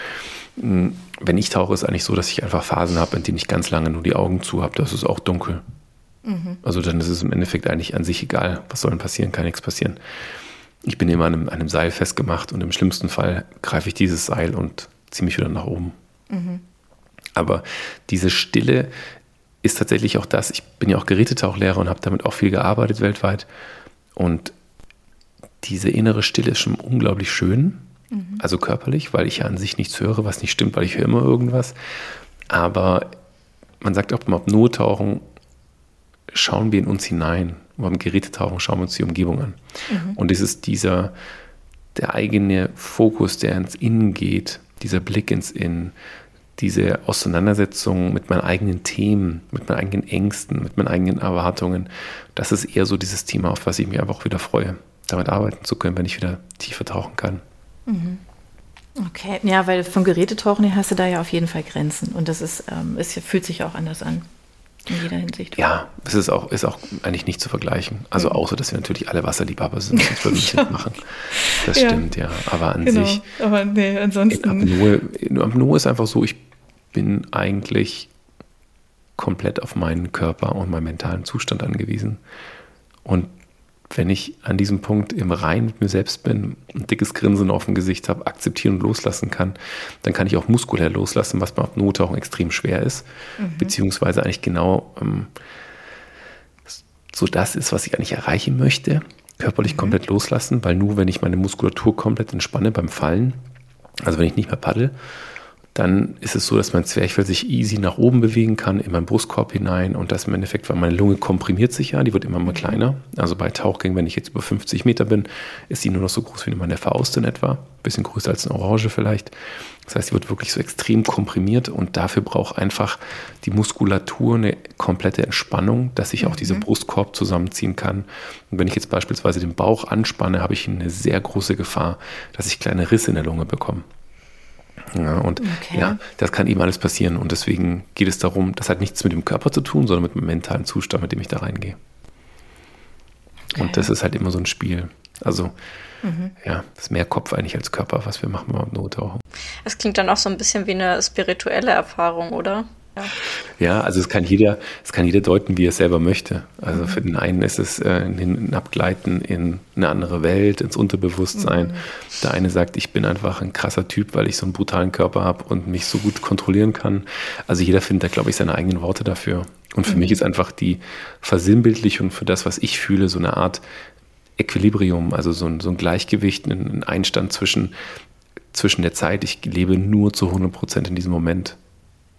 mh, hm, wenn ich tauche, ist eigentlich so, dass ich einfach Phasen habe, in denen ich ganz lange nur die Augen zu habe. Das ist auch dunkel. Mhm. Also dann ist es im Endeffekt eigentlich an sich egal, was soll denn passieren, kann nichts passieren. Ich bin immer an einem, an einem Seil festgemacht und im schlimmsten Fall greife ich dieses Seil und ziehe mich wieder nach oben. Mhm. Aber diese Stille ist tatsächlich auch das. Ich bin ja auch Gerätetauchlehrer und habe damit auch viel gearbeitet weltweit. Und diese innere Stille ist schon unglaublich schön, mhm. also körperlich, weil ich ja an sich nichts höre, was nicht stimmt, weil ich höre immer irgendwas. Aber man sagt auch beim Apnoe-Tauchen, schauen wir in uns hinein. Beim Gerätetauchen schauen wir uns die Umgebung an. Mhm. Und es ist dieser, der eigene Fokus, der ins Innen geht, dieser Blick ins Innen, diese Auseinandersetzung mit meinen eigenen Themen, mit meinen eigenen Ängsten, mit meinen eigenen Erwartungen, das ist eher so dieses Thema, auf was ich mich einfach auch wieder freue, damit arbeiten zu können, wenn ich wieder tiefer tauchen kann. Mhm. Okay, ja, weil vom Gerätetauchen her hast du da ja auf jeden Fall Grenzen und das ist, ähm, es fühlt sich auch anders an. In jeder Hinsicht. Ja, es ist auch, ist auch eigentlich nicht zu vergleichen. Also mhm. außer, dass wir natürlich alle Wasserliebhaber sind, sonst würden wir nicht machen. Das ja. stimmt, ja. Aber an genau. sich. Aber nee, ansonsten. Apnoe, ist einfach so, ich bin eigentlich komplett auf meinen Körper und meinen mentalen Zustand angewiesen. Und wenn ich an diesem Punkt im Rein mit mir selbst bin, ein dickes Grinsen auf dem Gesicht habe, akzeptieren und loslassen kann, dann kann ich auch muskulär loslassen, was beim Nottauchen extrem schwer ist, mhm. beziehungsweise eigentlich genau ähm, so das ist, was ich eigentlich erreichen möchte, körperlich mhm. komplett loslassen, weil nur wenn ich meine Muskulatur komplett entspanne beim Fallen, also wenn ich nicht mehr paddel, dann ist es so, dass mein Zwerchfell sich easy nach oben bewegen kann, in meinen Brustkorb hinein und das im Endeffekt, weil meine Lunge komprimiert sich ja, die wird immer mal kleiner. Also bei Tauchgängen, wenn ich jetzt über 50 Meter bin, ist die nur noch so groß wie meine Faust in etwa, bisschen größer als eine Orange vielleicht. Das heißt, sie wird wirklich so extrem komprimiert und dafür braucht einfach die Muskulatur eine komplette Entspannung, dass ich auch mhm. diese Brustkorb zusammenziehen kann. Und wenn ich jetzt beispielsweise den Bauch anspanne, habe ich eine sehr große Gefahr, dass ich kleine Risse in der Lunge bekomme. Ja, und okay. ja, das kann eben alles passieren. Und deswegen geht es darum, das hat nichts mit dem Körper zu tun, sondern mit dem mentalen Zustand, mit dem ich da reingehe. Okay. Und das ist halt immer so ein Spiel. Also, mhm. ja, das ist mehr Kopf eigentlich als Körper, was wir machen beim Nottauchen. Es klingt dann auch so ein bisschen wie eine spirituelle Erfahrung, oder? Ja. ja, also es kann jeder, es kann jeder deuten, wie er es selber möchte. Also mhm. für den einen ist es äh, ein Abgleiten in eine andere Welt, ins Unterbewusstsein. Mhm. Der eine sagt, ich bin einfach ein krasser Typ, weil ich so einen brutalen Körper habe und mich so gut kontrollieren kann. Also jeder findet da, glaube ich, seine eigenen Worte dafür. Und für mhm. mich ist einfach die Versinnbildlichung für das, was ich fühle, so eine Art Equilibrium, also so ein, so ein Gleichgewicht, ein Einstand zwischen, zwischen der Zeit. Ich lebe nur zu 100 Prozent in diesem Moment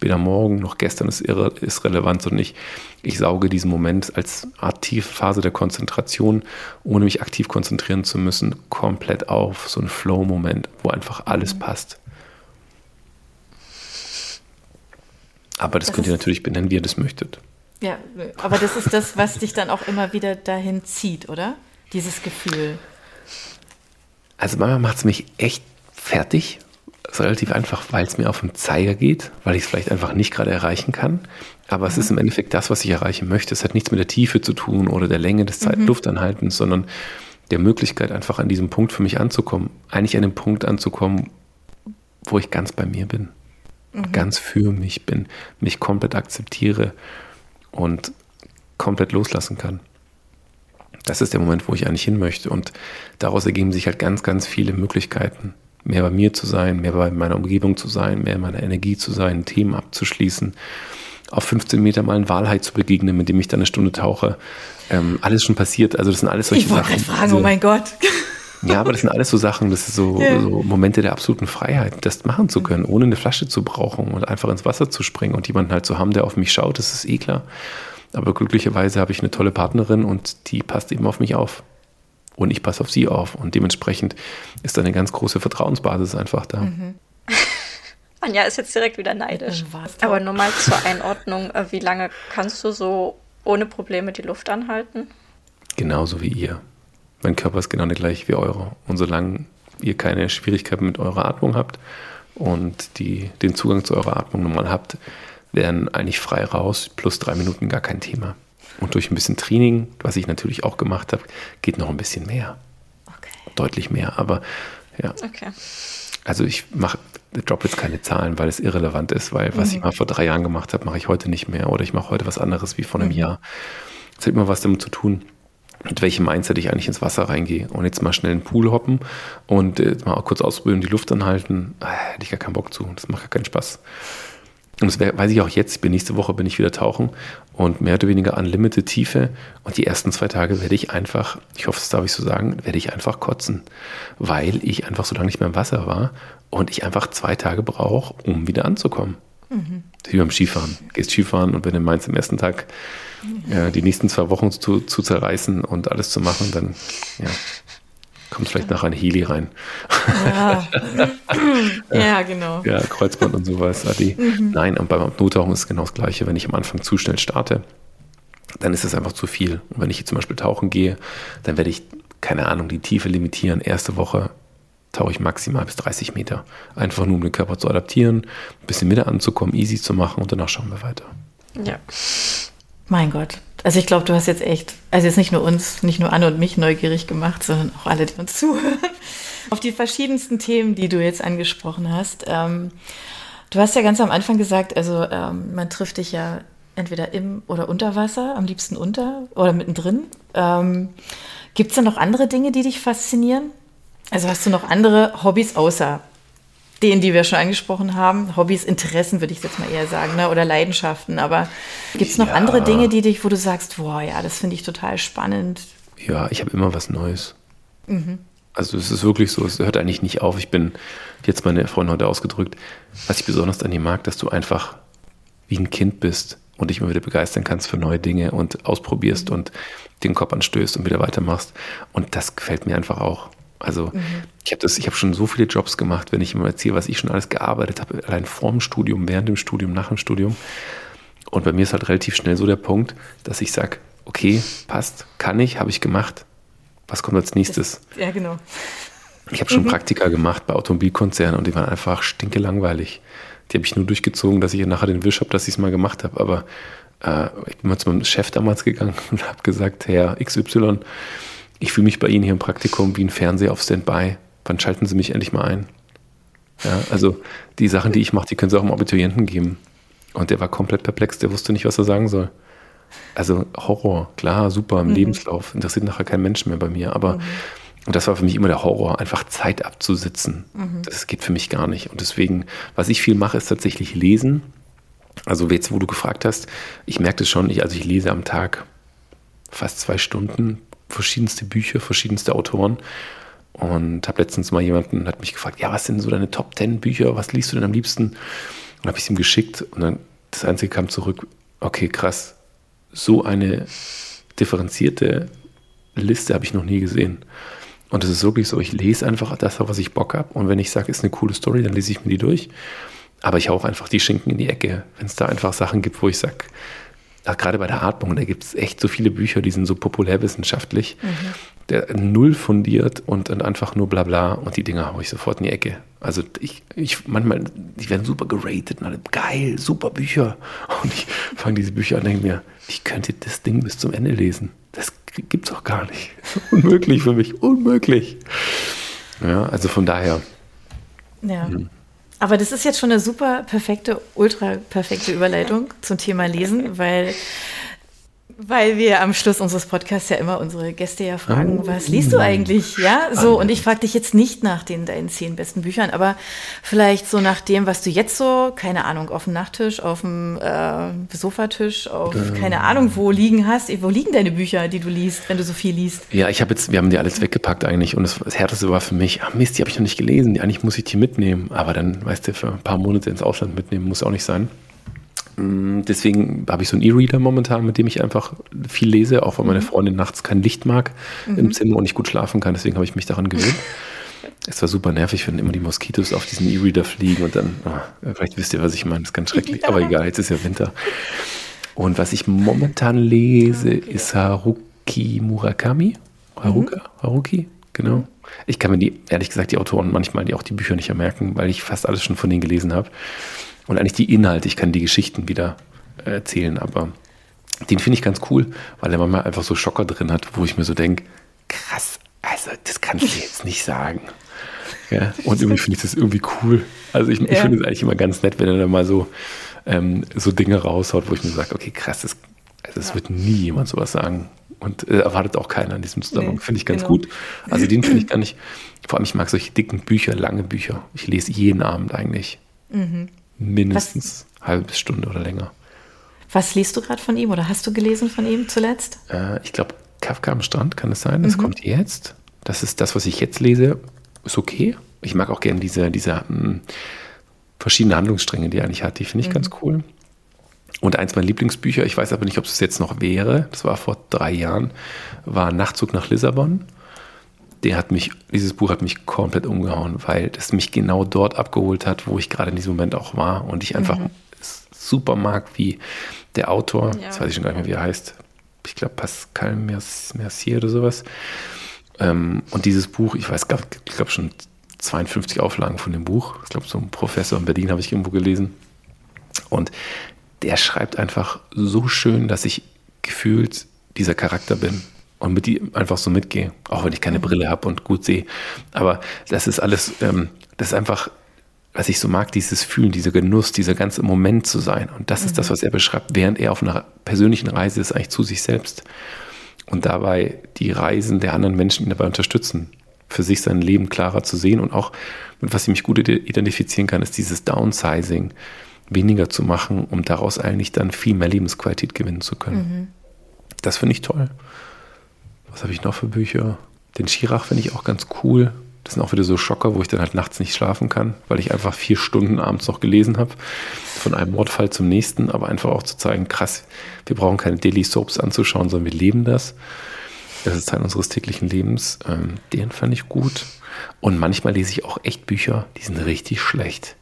weder morgen noch gestern ist, irre, ist relevant, sondern ich, ich sauge diesen Moment als Art tiefe Phase der Konzentration, ohne mich aktiv konzentrieren zu müssen, komplett auf. So ein Flow-Moment, wo einfach alles mhm. passt. Aber das, das könnt ihr natürlich benennen, wie ihr das möchtet. Ja, aber das ist das, was dich dann auch immer wieder dahin zieht, oder? Dieses Gefühl. Also manchmal macht es mich echt fertig. Ist relativ einfach, weil es mir auf den Zeiger geht, weil ich es vielleicht einfach nicht gerade erreichen kann. Aber es ist im Endeffekt das, was ich erreichen möchte. Es hat nichts mit der Tiefe zu tun oder der Länge des Zeit mhm. Luftanhaltens, sondern der Möglichkeit, einfach an diesem Punkt für mich anzukommen. Eigentlich an dem Punkt anzukommen, wo ich ganz bei mir bin. Mhm. Ganz für mich bin, mich komplett akzeptiere und komplett loslassen kann. Das ist der Moment, wo ich eigentlich hin möchte. Und daraus ergeben sich halt ganz, ganz viele Möglichkeiten. Mehr bei mir zu sein, mehr bei meiner Umgebung zu sein, mehr in meiner Energie zu sein, Themen abzuschließen, auf 15 Meter mal in Wahrheit zu begegnen, mit dem ich dann eine Stunde tauche. Ähm, alles schon passiert. Also das sind alles solche ich Sachen. Ich wollte fragen, oh mein Gott. Ja, aber das sind alles so Sachen, das ist so, ja. so, Momente der absoluten Freiheit, das machen zu können, ohne eine Flasche zu brauchen und einfach ins Wasser zu springen und jemanden halt zu haben, der auf mich schaut, das ist eh klar. Aber glücklicherweise habe ich eine tolle Partnerin und die passt eben auf mich auf. Und ich passe auf sie auf. Und dementsprechend ist da eine ganz große Vertrauensbasis einfach da. Mhm. Anja ist jetzt direkt wieder neidisch. Aber nur mal zur Einordnung, äh, wie lange kannst du so ohne Probleme die Luft anhalten? Genauso wie ihr. Mein Körper ist genau der gleiche wie eure. Und solange ihr keine Schwierigkeiten mit eurer Atmung habt und die, den Zugang zu eurer Atmung normal habt, wären eigentlich frei raus, plus drei Minuten gar kein Thema. Und durch ein bisschen Training, was ich natürlich auch gemacht habe, geht noch ein bisschen mehr. Okay. Deutlich mehr, aber ja. Okay. Also ich mache, drop jetzt keine Zahlen, weil es irrelevant ist, weil was mhm. ich mal vor drei Jahren gemacht habe, mache ich heute nicht mehr oder ich mache heute was anderes wie vor einem mhm. Jahr. Es hat immer was damit zu tun, mit welchem Mindset ich eigentlich ins Wasser reingehe. Und jetzt mal schnell in den Pool hoppen und äh, mal kurz ausprobieren, die Luft anhalten, äh, hätte ich gar keinen Bock zu. Das macht gar keinen Spaß. Und das weiß ich auch jetzt, ich bin nächste Woche bin ich wieder tauchen und mehr oder weniger unlimited Tiefe. Und die ersten zwei Tage werde ich einfach, ich hoffe, das darf ich so sagen, werde ich einfach kotzen, weil ich einfach so lange nicht mehr im Wasser war und ich einfach zwei Tage brauche, um wieder anzukommen. Mhm. Wie beim Skifahren. Gehst Skifahren und wenn du meinst, am ersten Tag äh, die nächsten zwei Wochen zu, zu zerreißen und alles zu machen, dann ja, kommt vielleicht nachher ein Heli rein. Ja, ja genau. Ja, Kreuzband und sowas. Mhm. Nein, und beim Nottauchen ist es genau das Gleiche. Wenn ich am Anfang zu schnell starte, dann ist es einfach zu viel. Und wenn ich hier zum Beispiel tauchen gehe, dann werde ich, keine Ahnung, die Tiefe limitieren. Erste Woche tauche ich maximal bis 30 Meter. Einfach nur, um den Körper zu adaptieren, ein bisschen wieder anzukommen, easy zu machen und danach schauen wir weiter. Ja. Mein Gott. Also ich glaube, du hast jetzt echt, also jetzt nicht nur uns, nicht nur Anne und mich neugierig gemacht, sondern auch alle, die uns zuhören, auf die verschiedensten Themen, die du jetzt angesprochen hast. Ähm, du hast ja ganz am Anfang gesagt, also ähm, man trifft dich ja entweder im oder unter Wasser, am liebsten unter oder mittendrin. Ähm, Gibt es da noch andere Dinge, die dich faszinieren? Also hast du noch andere Hobbys außer denen, die wir schon angesprochen haben. Hobbys, Interessen würde ich jetzt mal eher sagen, ne? oder Leidenschaften. Aber gibt es noch ja. andere Dinge, die dich, wo du sagst, boah, ja, das finde ich total spannend? Ja, ich habe immer was Neues. Mhm. Also es ist wirklich so, es hört eigentlich nicht auf. Ich bin jetzt meine Freundin heute ausgedrückt, was ich besonders an dir mag, dass du einfach wie ein Kind bist und dich immer wieder begeistern kannst für neue Dinge und ausprobierst mhm. und den Kopf anstößt und wieder weitermachst. Und das gefällt mir einfach auch. Also mhm. ich habe das, schon so viele Jobs gemacht, wenn ich immer erzähle, was ich schon alles gearbeitet habe, allein vorm Studium, während dem Studium, nach dem Studium. Und bei mir ist halt relativ schnell so der Punkt, dass ich sage, okay, passt, kann ich, habe ich gemacht. Was kommt als nächstes? Ja, genau. Ich habe schon mhm. Praktika gemacht bei Automobilkonzernen und die waren einfach stinke langweilig. Die habe ich nur durchgezogen, dass ich nachher den Wisch habe, dass ich es mal gemacht habe. Aber äh, ich bin mal zu meinem Chef damals gegangen und habe gesagt, Herr XY, ich fühle mich bei Ihnen hier im Praktikum wie ein Fernseher auf Standby. Wann schalten Sie mich endlich mal ein? Ja, also die Sachen, die ich mache, die können Sie auch im Abiturienten geben. Und der war komplett perplex, der wusste nicht, was er sagen soll. Also Horror, klar, super im mhm. Lebenslauf. Interessiert nachher kein Mensch mehr bei mir. Aber mhm. und das war für mich immer der Horror, einfach Zeit abzusitzen. Mhm. Das geht für mich gar nicht. Und deswegen, was ich viel mache, ist tatsächlich lesen. Also jetzt, wo du gefragt hast, ich merke das schon, ich, also ich lese am Tag fast zwei Stunden verschiedenste Bücher, verschiedenste Autoren. Und habe letztens mal jemanden, hat mich gefragt, ja, was sind so deine Top 10 Bücher, was liest du denn am liebsten? Und habe ich es ihm geschickt und dann das Einzige kam zurück, okay, krass, so eine differenzierte Liste habe ich noch nie gesehen. Und es ist wirklich so, ich lese einfach das, was ich Bock habe. Und wenn ich sage, ist eine coole Story, dann lese ich mir die durch. aber ich hau auch einfach die Schinken in die Ecke, wenn es da einfach Sachen gibt, wo ich sage, gerade bei der Atmung, da gibt es echt so viele Bücher, die sind so populärwissenschaftlich, mhm. der null fundiert und, und einfach nur bla bla und die Dinger haue ich sofort in die Ecke. Also ich, ich manchmal, die werden super geratet und alle, geil, super Bücher. Und ich fange diese Bücher an und denke mir, ich könnte das Ding bis zum Ende lesen. Das gibt's auch gar nicht. unmöglich für mich, unmöglich. Ja, also von daher. Ja. Hm. Aber das ist jetzt schon eine super perfekte, ultra perfekte Überleitung zum Thema Lesen, weil weil wir am Schluss unseres Podcasts ja immer unsere Gäste ja fragen, oh. was liest du eigentlich? Ja, so. Und ich frage dich jetzt nicht nach den deinen zehn besten Büchern, aber vielleicht so nach dem, was du jetzt so, keine Ahnung, auf dem Nachttisch, auf dem äh, Sofatisch, auf äh. keine Ahnung, wo liegen hast. Wo liegen deine Bücher, die du liest, wenn du so viel liest? Ja, ich habe jetzt, wir haben die alles weggepackt eigentlich. Und das, das Härteste war für mich, ach Mist, die habe ich noch nicht gelesen. Eigentlich muss ich die mitnehmen. Aber dann, weißt du, für ein paar Monate ins Ausland mitnehmen, muss auch nicht sein. Mm, deswegen habe ich so einen E-Reader momentan, mit dem ich einfach viel lese, auch weil meine mhm. Freundin nachts kein Licht mag mhm. im Zimmer und ich gut schlafen kann. Deswegen habe ich mich daran gewöhnt. Es war super nervig, wenn immer die Moskitos auf diesen E-Reader fliegen und dann, oh, vielleicht wisst ihr, was ich meine, das ist ganz schrecklich. Aber egal, jetzt ist ja Winter. Und was ich momentan lese, ist Haruki Murakami. Haruka? Mhm. Haruki? Genau. Mhm. Ich kann mir die, ehrlich gesagt, die Autoren manchmal die auch die Bücher nicht mehr merken, weil ich fast alles schon von denen gelesen habe. Und eigentlich die Inhalte, ich kann die Geschichten wieder erzählen, aber den finde ich ganz cool, weil er manchmal einfach so Schocker drin hat, wo ich mir so denke, krass, also das kannst du jetzt nicht sagen. Ja, und irgendwie finde ich das irgendwie cool. Also ich, ja. ich finde es eigentlich immer ganz nett, wenn er da mal so, ähm, so Dinge raushaut, wo ich mir sage, okay, krass, das, also das ja. wird nie jemand sowas sagen. Und äh, erwartet auch keiner in diesem Zusammenhang. Nee, finde ich ganz genau. gut. Also den finde ich gar nicht. Vor allem, ich mag solche dicken Bücher, lange Bücher. Ich lese jeden Abend eigentlich. Mhm mindestens Was? halbe Stunde oder länger. Was liest du gerade von ihm oder hast du gelesen von ihm zuletzt? Äh, ich glaube, Kafka am Strand kann es sein. Das mhm. kommt jetzt. Das ist das, was ich jetzt lese. Ist okay. Ich mag auch gerne diese, diese mh, hm, verschiedenen Handlungsstränge, die er eigentlich hat. Die finde ich mhm. ganz cool. Und eins meiner Lieblingsbücher, ich weiß aber nicht, ob es jetzt noch wäre, das war vor drei Jahren, war Nachtzug nach Lissabon der hat mich, dieses Buch hat mich komplett umgehauen, weil es mich genau dort abgeholt hat, wo ich gerade in diesem Moment auch war und ich einfach mhm. super mag, wie der Autor, ja. jetzt weiß ich schon gar nicht mehr, wie er heißt, ich glaube Pascal Mercier oder sowas. Ähm, und dieses Buch, ich weiß, ich glaube schon 52 Auflagen von dem Buch. Ich glaube, so ein Professor in Berlin habe ich irgendwo gelesen. Und der schreibt einfach so schön, dass ich gefühlt dieser Charakter bin und mit die einfach so mitgehe, auch wenn ich keine Brille habe und gut sehe. Aber das ist alles, ähm, das ist einfach, was ich so mag, dieses Fühlen, dieser Genuss, dieser ganze Moment zu sein. Und das mhm. ist das, mhm. was er beschreibt, während er auf einer persönlichen Reise ist, eigentlich zu sich selbst. Und dabei die Reisen der anderen Menschen ihn dabei unterstützen, für sich sein Leben klarer zu sehen. Und auch, mit was ich mich gut identifizieren kann, ist dieses Downsizing, weniger zu machen, um daraus eigentlich dann viel mehr Lebensqualität gewinnen zu können. Mhm. Das finde ich toll. Was habe ich noch für Bücher? Den Schirach finde ich auch ganz cool. Das sind auch wieder so Schocker, wo ich dann halt nachts nicht schlafen kann, weil ich einfach vier Stunden abends noch gelesen habe. Von einem Mordfall zum nächsten, aber einfach auch zu zeigen, krass, wir brauchen keine Daily Soaps anzuschauen, sondern wir leben das. Das ist Teil unseres täglichen Lebens. Ähm, den fand ich gut. Und manchmal lese ich auch echt Bücher, die sind richtig schlecht.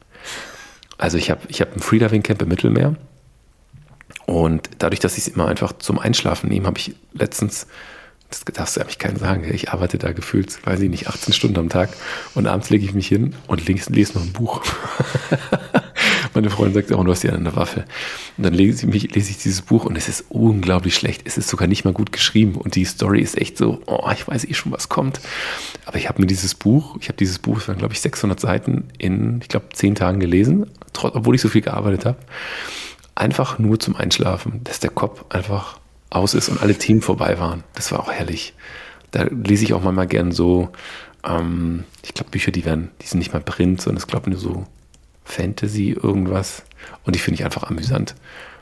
Also ich habe ich hab ein Freediving Camp im Mittelmeer. Und dadurch, dass ich es immer einfach zum Einschlafen nehme, habe ich letztens das darfst du eigentlich keinen sagen. Ich arbeite da gefühlt, weiß ich nicht, 18 Stunden am Tag und abends lege ich mich hin und lese, lese noch ein Buch. Meine Freundin sagt auch, du hast ja eine Waffe. Und dann lese ich, mich, lese ich dieses Buch und es ist unglaublich schlecht. Es ist sogar nicht mal gut geschrieben und die Story ist echt so, oh, ich weiß eh schon, was kommt. Aber ich habe mir dieses Buch, ich habe dieses Buch, es waren glaube ich 600 Seiten in, ich glaube, 10 Tagen gelesen, obwohl ich so viel gearbeitet habe. Einfach nur zum Einschlafen, dass der Kopf einfach aus ist und alle Themen vorbei waren. Das war auch herrlich. Da lese ich auch manchmal gern so, ähm, ich glaube, Bücher, die werden, die sind nicht mal Print, sondern es glaube nur so Fantasy, irgendwas. Und die finde ich einfach amüsant.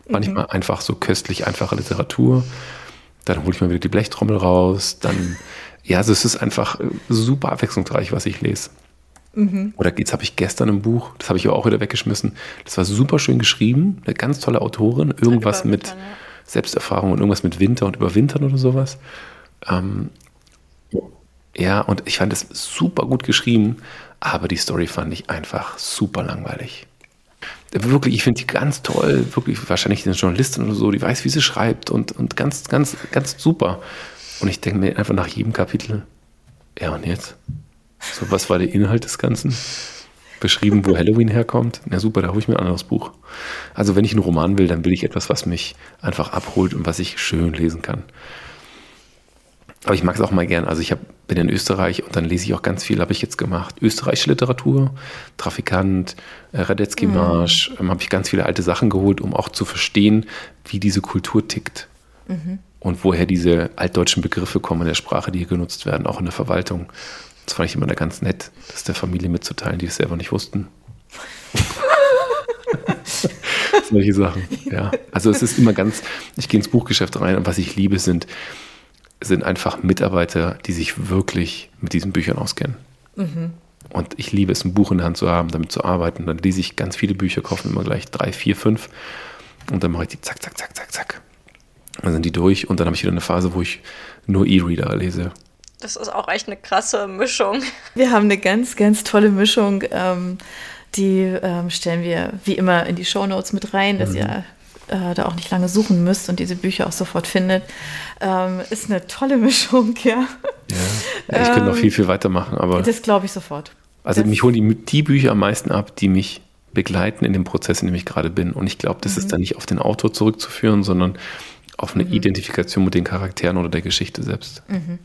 Manchmal mhm. einfach so köstlich einfache Literatur. Dann hole ich mal wieder die Blechtrommel raus. Dann, ja, also es ist einfach super abwechslungsreich, was ich lese. Mhm. Oder jetzt habe ich gestern ein Buch, das habe ich aber auch wieder weggeschmissen. Das war super schön geschrieben, eine ganz tolle Autorin, irgendwas mit. Ja Selbsterfahrung und irgendwas mit Winter und Überwintern oder sowas. Ähm, ja, und ich fand es super gut geschrieben, aber die Story fand ich einfach super langweilig. Wirklich, ich finde die ganz toll, wirklich, wahrscheinlich eine Journalistin oder so, die weiß, wie sie schreibt und, und ganz, ganz, ganz super. Und ich denke mir einfach nach jedem Kapitel, ja und jetzt? So, was war der Inhalt des Ganzen? Beschrieben, wo Halloween herkommt? Na super, da hole ich mir ein anderes Buch. Also wenn ich einen Roman will, dann will ich etwas, was mich einfach abholt und was ich schön lesen kann. Aber ich mag es auch mal gern. Also ich hab, bin in Österreich und dann lese ich auch ganz viel, habe ich jetzt gemacht. Österreichische Literatur, Trafikant, äh, Radetzky-Marsch, mhm. ähm, habe ich ganz viele alte Sachen geholt, um auch zu verstehen, wie diese Kultur tickt. Mhm. Und woher diese altdeutschen Begriffe kommen in der Sprache, die hier genutzt werden, auch in der Verwaltung. Das fand ich immer ganz nett, das der Familie mitzuteilen, die es selber nicht wussten. Solche Sachen, ja. Also es ist immer ganz, ich gehe ins Buchgeschäft rein und was ich liebe sind sind einfach Mitarbeiter, die sich wirklich mit diesen Büchern auskennen. Mhm. Und ich liebe es, ein Buch in der Hand zu haben, damit zu arbeiten. Dann lese ich ganz viele Bücher, kaufe immer gleich drei, vier, fünf. Und dann mache ich die zack, zack, zack, zack, zack. Dann sind die durch und dann habe ich wieder eine Phase, wo ich nur E-Reader lese. Das ist auch echt eine krasse Mischung. Wir haben eine ganz, ganz tolle Mischung. Ähm, die ähm, stellen wir wie immer in die Show Notes mit rein, dass mhm. ihr äh, da auch nicht lange suchen müsst und diese Bücher auch sofort findet. Ähm, ist eine tolle Mischung, ja. Ja, ja ich könnte noch viel, viel weitermachen, aber. Das glaube ich sofort. Also das mich holen die, die Bücher am meisten ab, die mich begleiten in dem Prozess, in dem ich gerade bin. Und ich glaube, das mhm. ist dann nicht auf den Autor zurückzuführen, sondern auf eine mhm. Identifikation mit den Charakteren oder der Geschichte selbst. Mhm.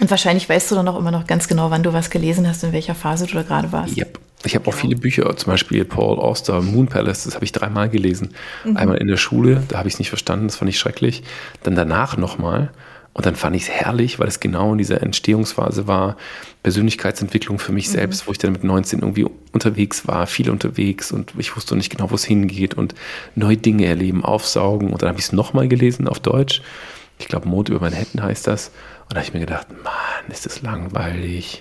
Und wahrscheinlich weißt du dann auch immer noch ganz genau, wann du was gelesen hast, in welcher Phase du da gerade warst. Yep. Ich habe auch viele Bücher, zum Beispiel Paul Auster, Moon Palace, das habe ich dreimal gelesen. Mhm. Einmal in der Schule, da habe ich es nicht verstanden, das fand ich schrecklich. Dann danach nochmal. Und dann fand ich es herrlich, weil es genau in dieser Entstehungsphase war, Persönlichkeitsentwicklung für mich mhm. selbst, wo ich dann mit 19 irgendwie unterwegs war, viel unterwegs und ich wusste nicht genau, wo es hingeht und neue Dinge erleben, aufsaugen. Und dann habe ich es nochmal gelesen auf Deutsch. Ich glaube, Mond über Manhattan heißt das. Und da habe ich mir gedacht, Mann, ist das langweilig.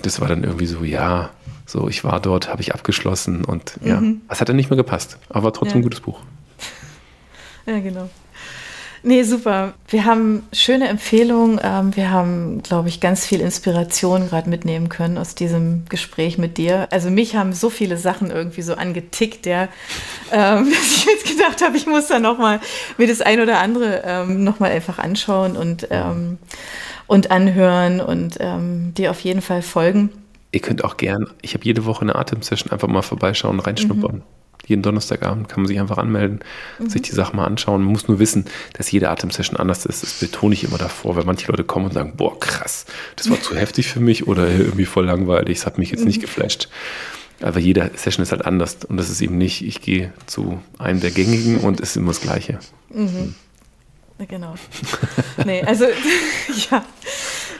Das war dann irgendwie so, ja, so, ich war dort, habe ich abgeschlossen und ja, mhm. es hat dann nicht mehr gepasst, aber trotzdem ja. ein gutes Buch. Ja, genau. Nee, super. Wir haben schöne Empfehlungen. Ähm, wir haben, glaube ich, ganz viel Inspiration gerade mitnehmen können aus diesem Gespräch mit dir. Also mich haben so viele Sachen irgendwie so angetickt, ja, ähm, dass ich jetzt gedacht habe, ich muss da nochmal mir das ein oder andere ähm, nochmal einfach anschauen und, und anhören und dir auf jeden Fall folgen. Ihr könnt auch gern, ich habe jede Woche eine Atemsession, einfach mal vorbeischauen, reinschnuppern. Mhm. Jeden Donnerstagabend kann man sich einfach anmelden, mhm. sich die Sachen mal anschauen. Man muss nur wissen, dass jede Atemsession anders ist. Das betone ich immer davor, weil manche Leute kommen und sagen, boah, krass, das war zu heftig für mich oder irgendwie voll langweilig, es hat mich jetzt mhm. nicht geflasht. Aber jede Session ist halt anders und das ist eben nicht, ich gehe zu einem der gängigen und es ist immer das Gleiche. Mhm. Genau. nee, also ja.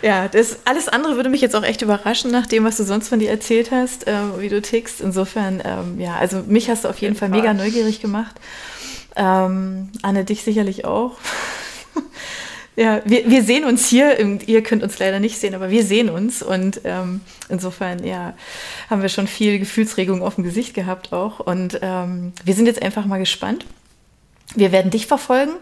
Ja, das alles andere würde mich jetzt auch echt überraschen, nach dem, was du sonst von dir erzählt hast, äh, wie du tickst. Insofern, ähm, ja, also mich hast du auf jeden Fall mega neugierig gemacht. Ähm, Anne, dich sicherlich auch. ja, wir, wir sehen uns hier, ihr könnt uns leider nicht sehen, aber wir sehen uns und ähm, insofern, ja, haben wir schon viel Gefühlsregung auf dem Gesicht gehabt auch und ähm, wir sind jetzt einfach mal gespannt. Wir werden dich verfolgen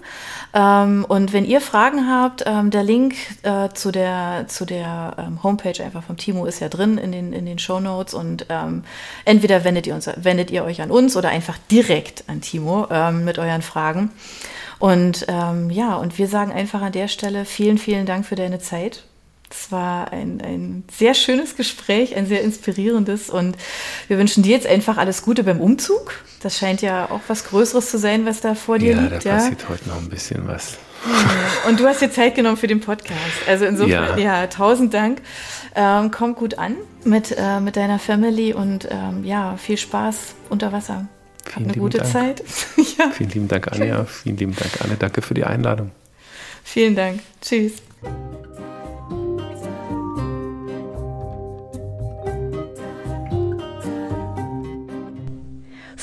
ähm, und wenn ihr Fragen habt, ähm, der Link äh, zu der, zu der ähm, Homepage einfach vom Timo ist ja drin in den, in den Show Notes und ähm, entweder wendet ihr, uns, wendet ihr euch an uns oder einfach direkt an Timo ähm, mit euren Fragen. Und ähm, ja, und wir sagen einfach an der Stelle vielen, vielen Dank für deine Zeit. Es war ein, ein sehr schönes Gespräch, ein sehr inspirierendes und wir wünschen dir jetzt einfach alles Gute beim Umzug. Das scheint ja auch was Größeres zu sein, was da vor dir ja, liegt. Da ja, da passiert heute noch ein bisschen was. Und du hast dir Zeit genommen für den Podcast. Also insofern, ja, ja tausend Dank. Ähm, komm gut an mit, äh, mit deiner Family und ähm, ja, viel Spaß unter Wasser. Vielen Hab eine gute Dank. Zeit. ja. Vielen lieben Dank, Anja. Vielen lieben Dank, Anne. Danke für die Einladung. Vielen Dank. Tschüss.